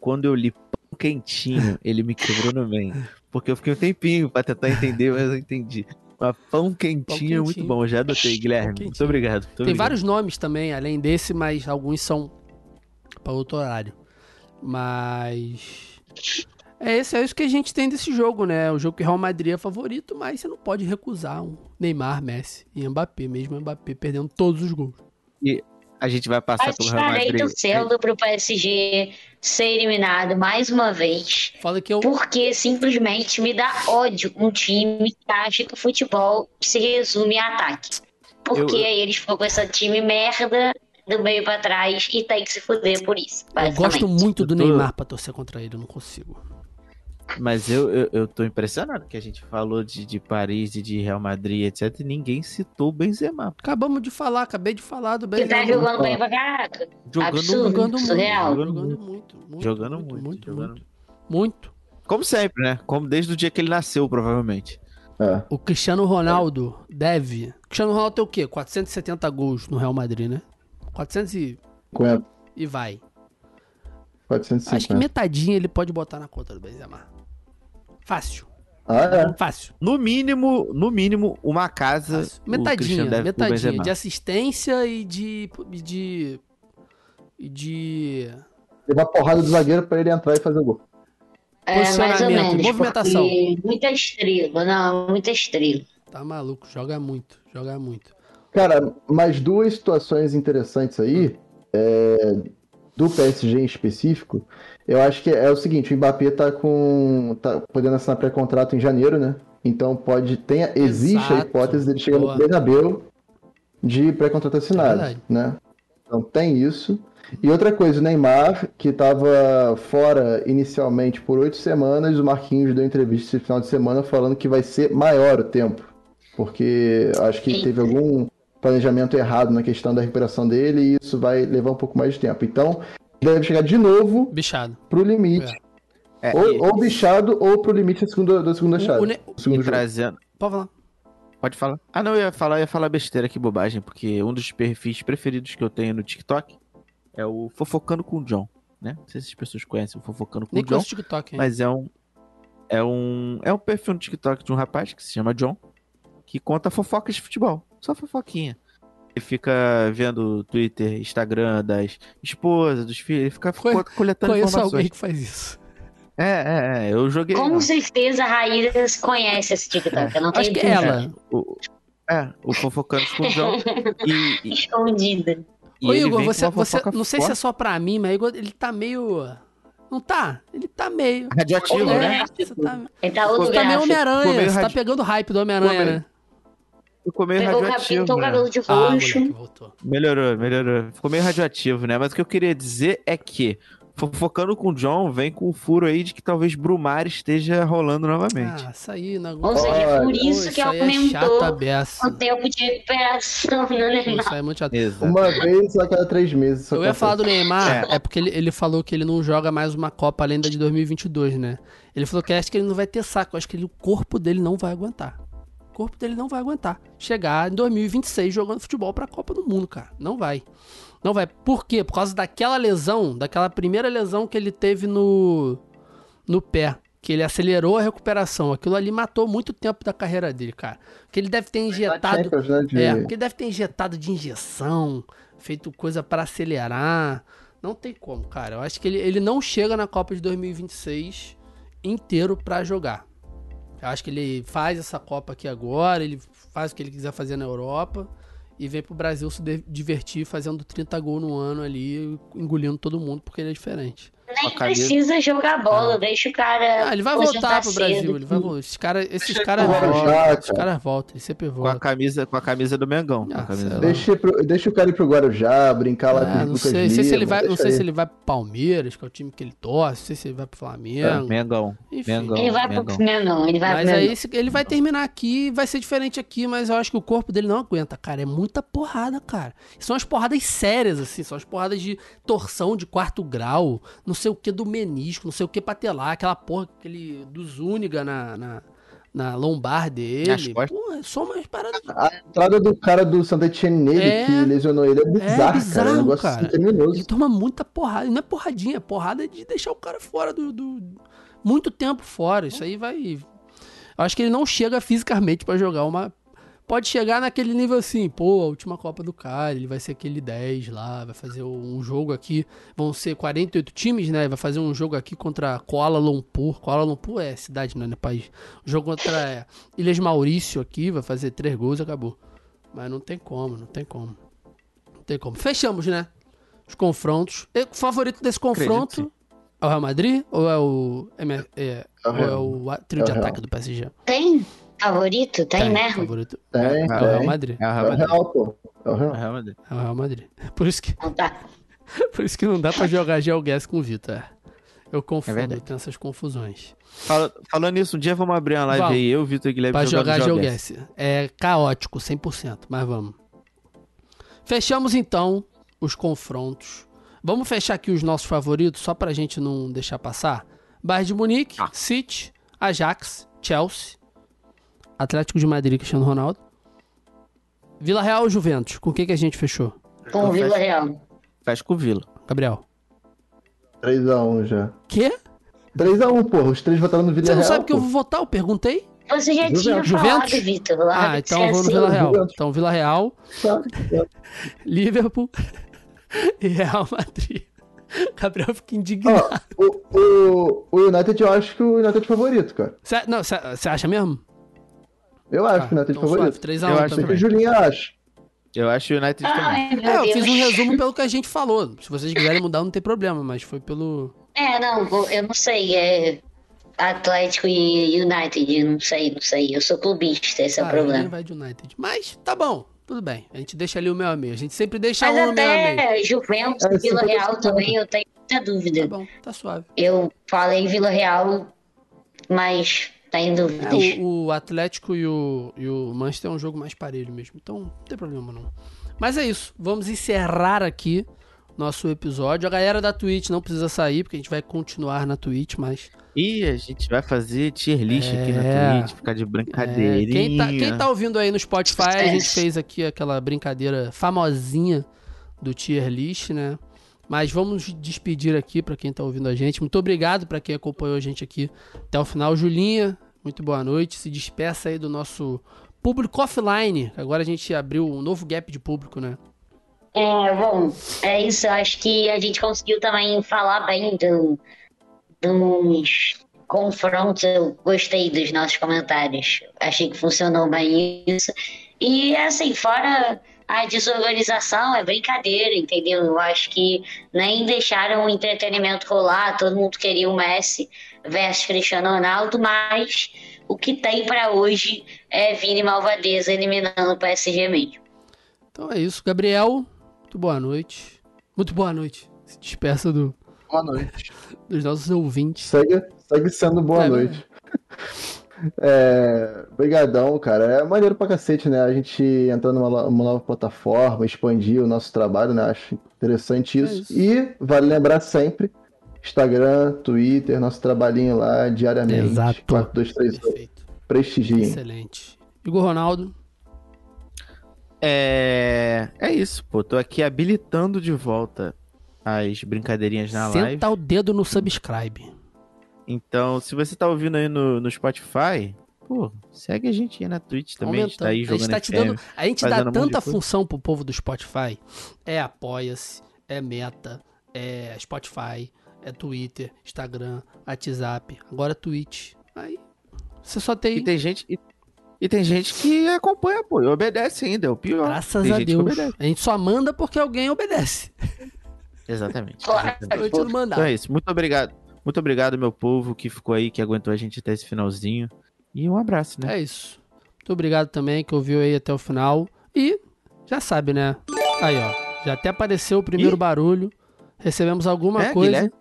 quando eu li pão quentinho, ele me quebrou no meio. Porque eu fiquei um tempinho pra tentar entender, mas eu entendi. Mas pão quentinho, é muito bom, já adotei, Guilherme. Muito obrigado. muito Tem obrigado. vários nomes também, além desse, mas alguns são para outro horário. Mas. É isso, é isso que a gente tem desse jogo, né? O jogo que o Real Madrid é favorito, mas você não pode recusar um Neymar, Messi e Mbappé, mesmo Mbappé perdendo todos os gols. A gente vai passar Mas pelo Real estarei Madrid. torcendo pro PSG ser eliminado mais uma vez. Fala que eu. Porque simplesmente me dá ódio um time que acha que o futebol se resume a ataque. Porque Eu- aí eles ficam com esse time merda do meio pra trás e tem que se fuder por isso. Eu gosto muito do Neymar pra torcer contra ele, eu não consigo. Mas eu, eu, eu tô impressionado que a gente falou de, de Paris e de Real Madrid, etc. E ninguém citou o Benzema. Acabamos de falar, acabei de falar do Que tá Benzema. jogando bem pra caraca. Jogando Absurdo. muito. Jogando muito, surreal. jogando muito, muito, Jogando muito, muito, muito, jogando muito, muito. Como sempre, né? Como desde o dia que ele nasceu, provavelmente. É. O Cristiano Ronaldo deve. O Cristiano Ronaldo tem o quê? 470 gols no Real Madrid, né? 400 e, 50, e vai. 450. Acho que metadinha ele pode botar na conta do Benzema. Fácil. Ah, é. Fácil. No mínimo, no mínimo, uma casa. fácil. Metadinha, metadinha. De assistência e de. e de. e de. Levar porrada do zagueiro pra ele entrar e fazer o gol. É, mais ou menos. movimentação. Muita estrela, não, muita estrela. Tá maluco, joga muito, joga muito. Cara, mais duas situações interessantes aí, é, do PSG em específico, eu acho que é o seguinte, o Mbappé tá com. tá podendo assinar pré-contrato em janeiro, né? Então pode. Tem, existe a hipótese dele chegar Boa. no Bernabéu de pré-contrato assinado, verdade. né? Então tem isso. E outra coisa, o Neymar, que estava fora inicialmente por oito semanas, o Marquinhos deu entrevista esse final de semana falando que vai ser maior o tempo. Porque acho que teve algum planejamento errado na questão da recuperação dele e isso vai levar um pouco mais de tempo. Então, deve chegar de novo Bichado. pro limite. É, Ou, e- ou bichado ou pro limite da segunda, da segunda O- chave. o Ne- do segundo trazendo. Pode falar. Pode falar. Ah, não, eu ia falar, eu ia falar besteira, que bobagem, porque um dos perfis preferidos que eu tenho no TikTok é o Fofocando com o John, né? Não sei se as pessoas conhecem o Fofocando com Nem o John, o TikTok, hein? mas é um é um é um perfil no TikTok de um rapaz que se chama John, que conta fofocas de futebol, só fofoquinha. Ele fica vendo o Twitter, Instagram das esposas, dos filhos, ele fica Conhe- co- coletando Conheço informações. alguém que faz isso. É, é, é, eu joguei. Com lá. certeza a Raíra conhece esse TikTok. Eu não Acho tenho que é ela. O, é, o Fofocando com o John. E, e, Escondida. e Ô Igor, você, você não sei se é só pra mim, mas Igor, ele tá meio. Não tá? Ele tá meio. radioativo, É. né? Você tá, Ele tá outro você tá meio Homem-Aranha. Você tá pegando o hype do Homem-Aranha, né? Ficou meio Pegou o cabelo, radioativo. pintou o cabelo de Ah, roxo. moleque, voltou. Melhorou, melhorou. Ficou meio radioativo, né? Mas o que eu queria dizer é que, focando com o John, vem com o furo aí de que talvez Brumar esteja rolando novamente. Ah, isso aí, não Ou seja, é por isso que é aumentou beça. o tempo de recuperação do Neymar. Isso aí é muito chato. Exato. Uma vez a cada três meses. Eu ia acontece. falar do Neymar, é, porque ele, ele falou que ele não joga mais uma Copa além da de 2022, né? Ele falou que acho que ele não vai ter saco, acho que ele- o corpo dele não vai aguentar. O corpo dele não vai aguentar. Chegar em 2026 jogando futebol pra Copa do Mundo, cara. Não vai. Não vai. Por quê? Por causa daquela lesão, daquela primeira lesão que ele teve no, no pé. Que ele acelerou a recuperação. Aquilo ali matou muito tempo da carreira dele, cara. Que ele deve ter injetado. Né, É, porque deve ter injetado de injeção, feito coisa pra acelerar. Não tem como, cara. Eu acho que ele, ele não chega na Copa de 2026 inteiro pra jogar. Eu acho que ele faz essa Copa aqui agora, ele faz o que ele quiser fazer na Europa e vem pro Brasil se divertir fazendo 30 gols no ano ali, engolindo todo mundo porque ele é diferente. Nem precisa jogar bola, deixa o cara. Ah, ele vai voltar pro Brasil, cedo. ele vai voltar. Esses caras esses caras Agora voltam, cara. caras voltam, eles sempre Com a camisa, com a camisa do Mengão. com Ah, camisa. Deixa, pro- deixa o cara ir pro Guarujá, brincar lá com Ah, o não Lucas sei, sei se ele vai, não sei aí. se ele vai pro Palmeiras, que é o time que ele torce, não sei se ele vai pro Flamengo. Mengão. Enfim. Mengão. Ele vai pro Mengão. Ele vai Mas pro aí Mengão. se- ele vai terminar aqui, vai ser diferente aqui, mas eu acho que o corpo dele não aguenta, cara. É muita porrada, cara. São as porradas sérias, assim, são as porradas de torção de quarto grau, não sei o que do menisco, não sei o que patelar, aquela porra aquele do Zúñiga na, na, na lombar dele. Pô, é só umas paradas. A entrada do cara do Santa Etienne nele, É. que lesionou ele, é bizarro, cara. É bizarro, um negócio cara. assim. Ele toma muita porrada. Não é porradinha, é porrada de deixar o cara fora do. do- muito tempo fora. Isso aí vai. Eu acho que ele não chega fisicamente pra jogar uma. Pode chegar naquele nível assim, pô, a última Copa do cara, ele vai ser aquele 10 lá, vai fazer um jogo aqui. Vão ser 48 times, né? Vai fazer um jogo aqui contra Kuala Lumpur. Kuala Lumpur é cidade, não é país. Jogo contra é, Ilhas Maurício aqui, vai fazer três gols e acabou. Mas não tem como, não tem como. Não tem como. Fechamos, né? Os confrontos. E O favorito desse confronto é o Real Madrid ou é o, é, É o ou é Real. o a- trio de É o Real. ataque do PSG? Tem favorito? Tem, mesmo? favorito. Tem, É o Real tem. Madrid. É o É Real o Madrid. Real, pô. É o É o Real. Madrid. É o Real Madrid. Por isso que, Então tá. por isso que não dá pra jogar GeoGuess com o Vitor. é. Eu confundo, verdade. tem essas confusões. Fala- falando nisso, um dia vamos abrir uma live Vamos. aí, eu, Vitor Guilherme, Pra jogar GeoGuess. GeoGuess. É caótico, 100%, mas vamos. Fechamos então os confrontos. Vamos fechar aqui os nossos favoritos, só pra gente não deixar passar. Bayern de Munique, Ah. City, Ajax, Chelsea, Atlético de Madrid, Cristiano Ronaldo. Vila Real, Juventus. Com o que, que a gente fechou? Com o Vila Real. Fecha com o Vila. Gabriel. 3x1 já. Quê? 3x1, porra. Os três votaram no Vila Você não Real. sabe que eu vou votar? Eu perguntei. Você já Juventus. tinha Juventus? falado, Vitor. Ah, então eu vou no. Vila Real. Juventus. Então Vila Real, Tá. Liverpool e Real Madrid. Gabriel fica indignado. O, o, o United, eu acho que o United é favorito, cara. Cê- não, você acha mesmo? Eu acho Ah, que o United é então favorito. suave, 3x1 Eu acho também. que o Julinho acha. Eu acho o United também. Ai, meu É, eu Deus. fiz um resumo pelo que a gente falou. Se vocês quiserem mudar, não tem problema, mas foi pelo. É, não, eu não sei. É Atlético e United, não sei, não sei. Eu sou clubista, esse é o Ah, problema. vai de United. Mas tá bom, tudo bem. A gente deixa ali o meu a meio. A gente sempre deixa Mas um no meu a meio. até Juventus É, e Vila 50-50. Real também, eu tenho muita dúvida. Tá bom, tá suave. Eu falei Vila Real, mas tenho É, dúvidas. o, o Atlético e o, e o Manchester é um jogo mais parelho mesmo. Então, não tem problema não. Mas é isso. Vamos encerrar aqui nosso episódio. A galera da Twitch não precisa sair, porque a gente vai continuar na Twitch, mas. E a gente vai fazer tier list aqui na É. Twitch, ficar de É, brincadeirinha. quem, tá, quem tá ouvindo aí no Spotify, a gente fez aqui aquela brincadeira famosinha do tier list, né? Mas vamos despedir aqui pra quem tá ouvindo a gente. Muito obrigado pra quem acompanhou a gente aqui até o final. Julinha, muito boa noite. Se despeça aí do nosso público offline. Agora a gente abriu um novo gap de público, né? É, bom, é isso. Acho que a gente conseguiu também falar bem do, dos confrontos. Eu gostei dos nossos comentários. Achei que funcionou bem isso. E, assim, fora a desorganização, é brincadeira, entendeu? Eu acho que nem deixaram o entretenimento rolar. Todo mundo queria o Messi versus Cristiano Ronaldo, mas o que tem pra hoje é Vini Malvadeza eliminando o PSG mesmo. Então é isso. Gabriel, muito boa noite. Muito boa noite. Se despeça do, Boa noite. dos nossos ouvintes. Segue, segue sendo boa É, noite. É, brigadão, cara. É maneiro pra cacete, né? A gente entrar numa nova plataforma, expandir o nosso trabalho, né? Acho interessante É isso. isso. E vale lembrar sempre, Instagram, Twitter, nosso trabalhinho lá diariamente. Exato. 4238. Perfeito. Prestigiem. Excelente. Igor Ronaldo. É. É isso, pô. Tô aqui habilitando de volta as brincadeirinhas na live. Senta o dedo no subscribe. Então, se você tá ouvindo aí no, no Spotify, pô, segue a gente aí na Twitch também. A gente tá aí a gente jogando tá te FM. dando, a gente dá um tanta função pro povo do Spotify. É apoia-se, é meta, é Spotify, é Twitter, Instagram, WhatsApp, agora Twitch. Aí você só E tem, tem gente. E, e tem gente que acompanha, pô, e obedece ainda, é o pior. graças tem a Deus. A gente só manda porque alguém obedece. Exatamente. Claro. exatamente. A gente não mandar. Então é isso. Muito obrigado. Muito obrigado, meu povo, que ficou aí, que aguentou a gente até esse finalzinho. E um abraço, né? É isso. Muito obrigado também que ouviu aí até o final. E já sabe, né? Aí, ó. Já até apareceu o primeiro Ih. barulho. Recebemos alguma É, coisa. Guilherme,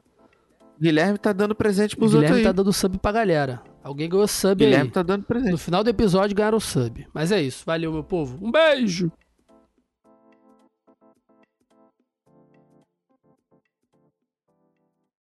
Guilherme tá dando presente O pros Guilherme outros tá aí. dando sub pra galera. Alguém ganhou sub Guilherme aí. tá dando presente. No final do episódio ganharam o sub. Mas é isso. Valeu, meu povo. Um beijo!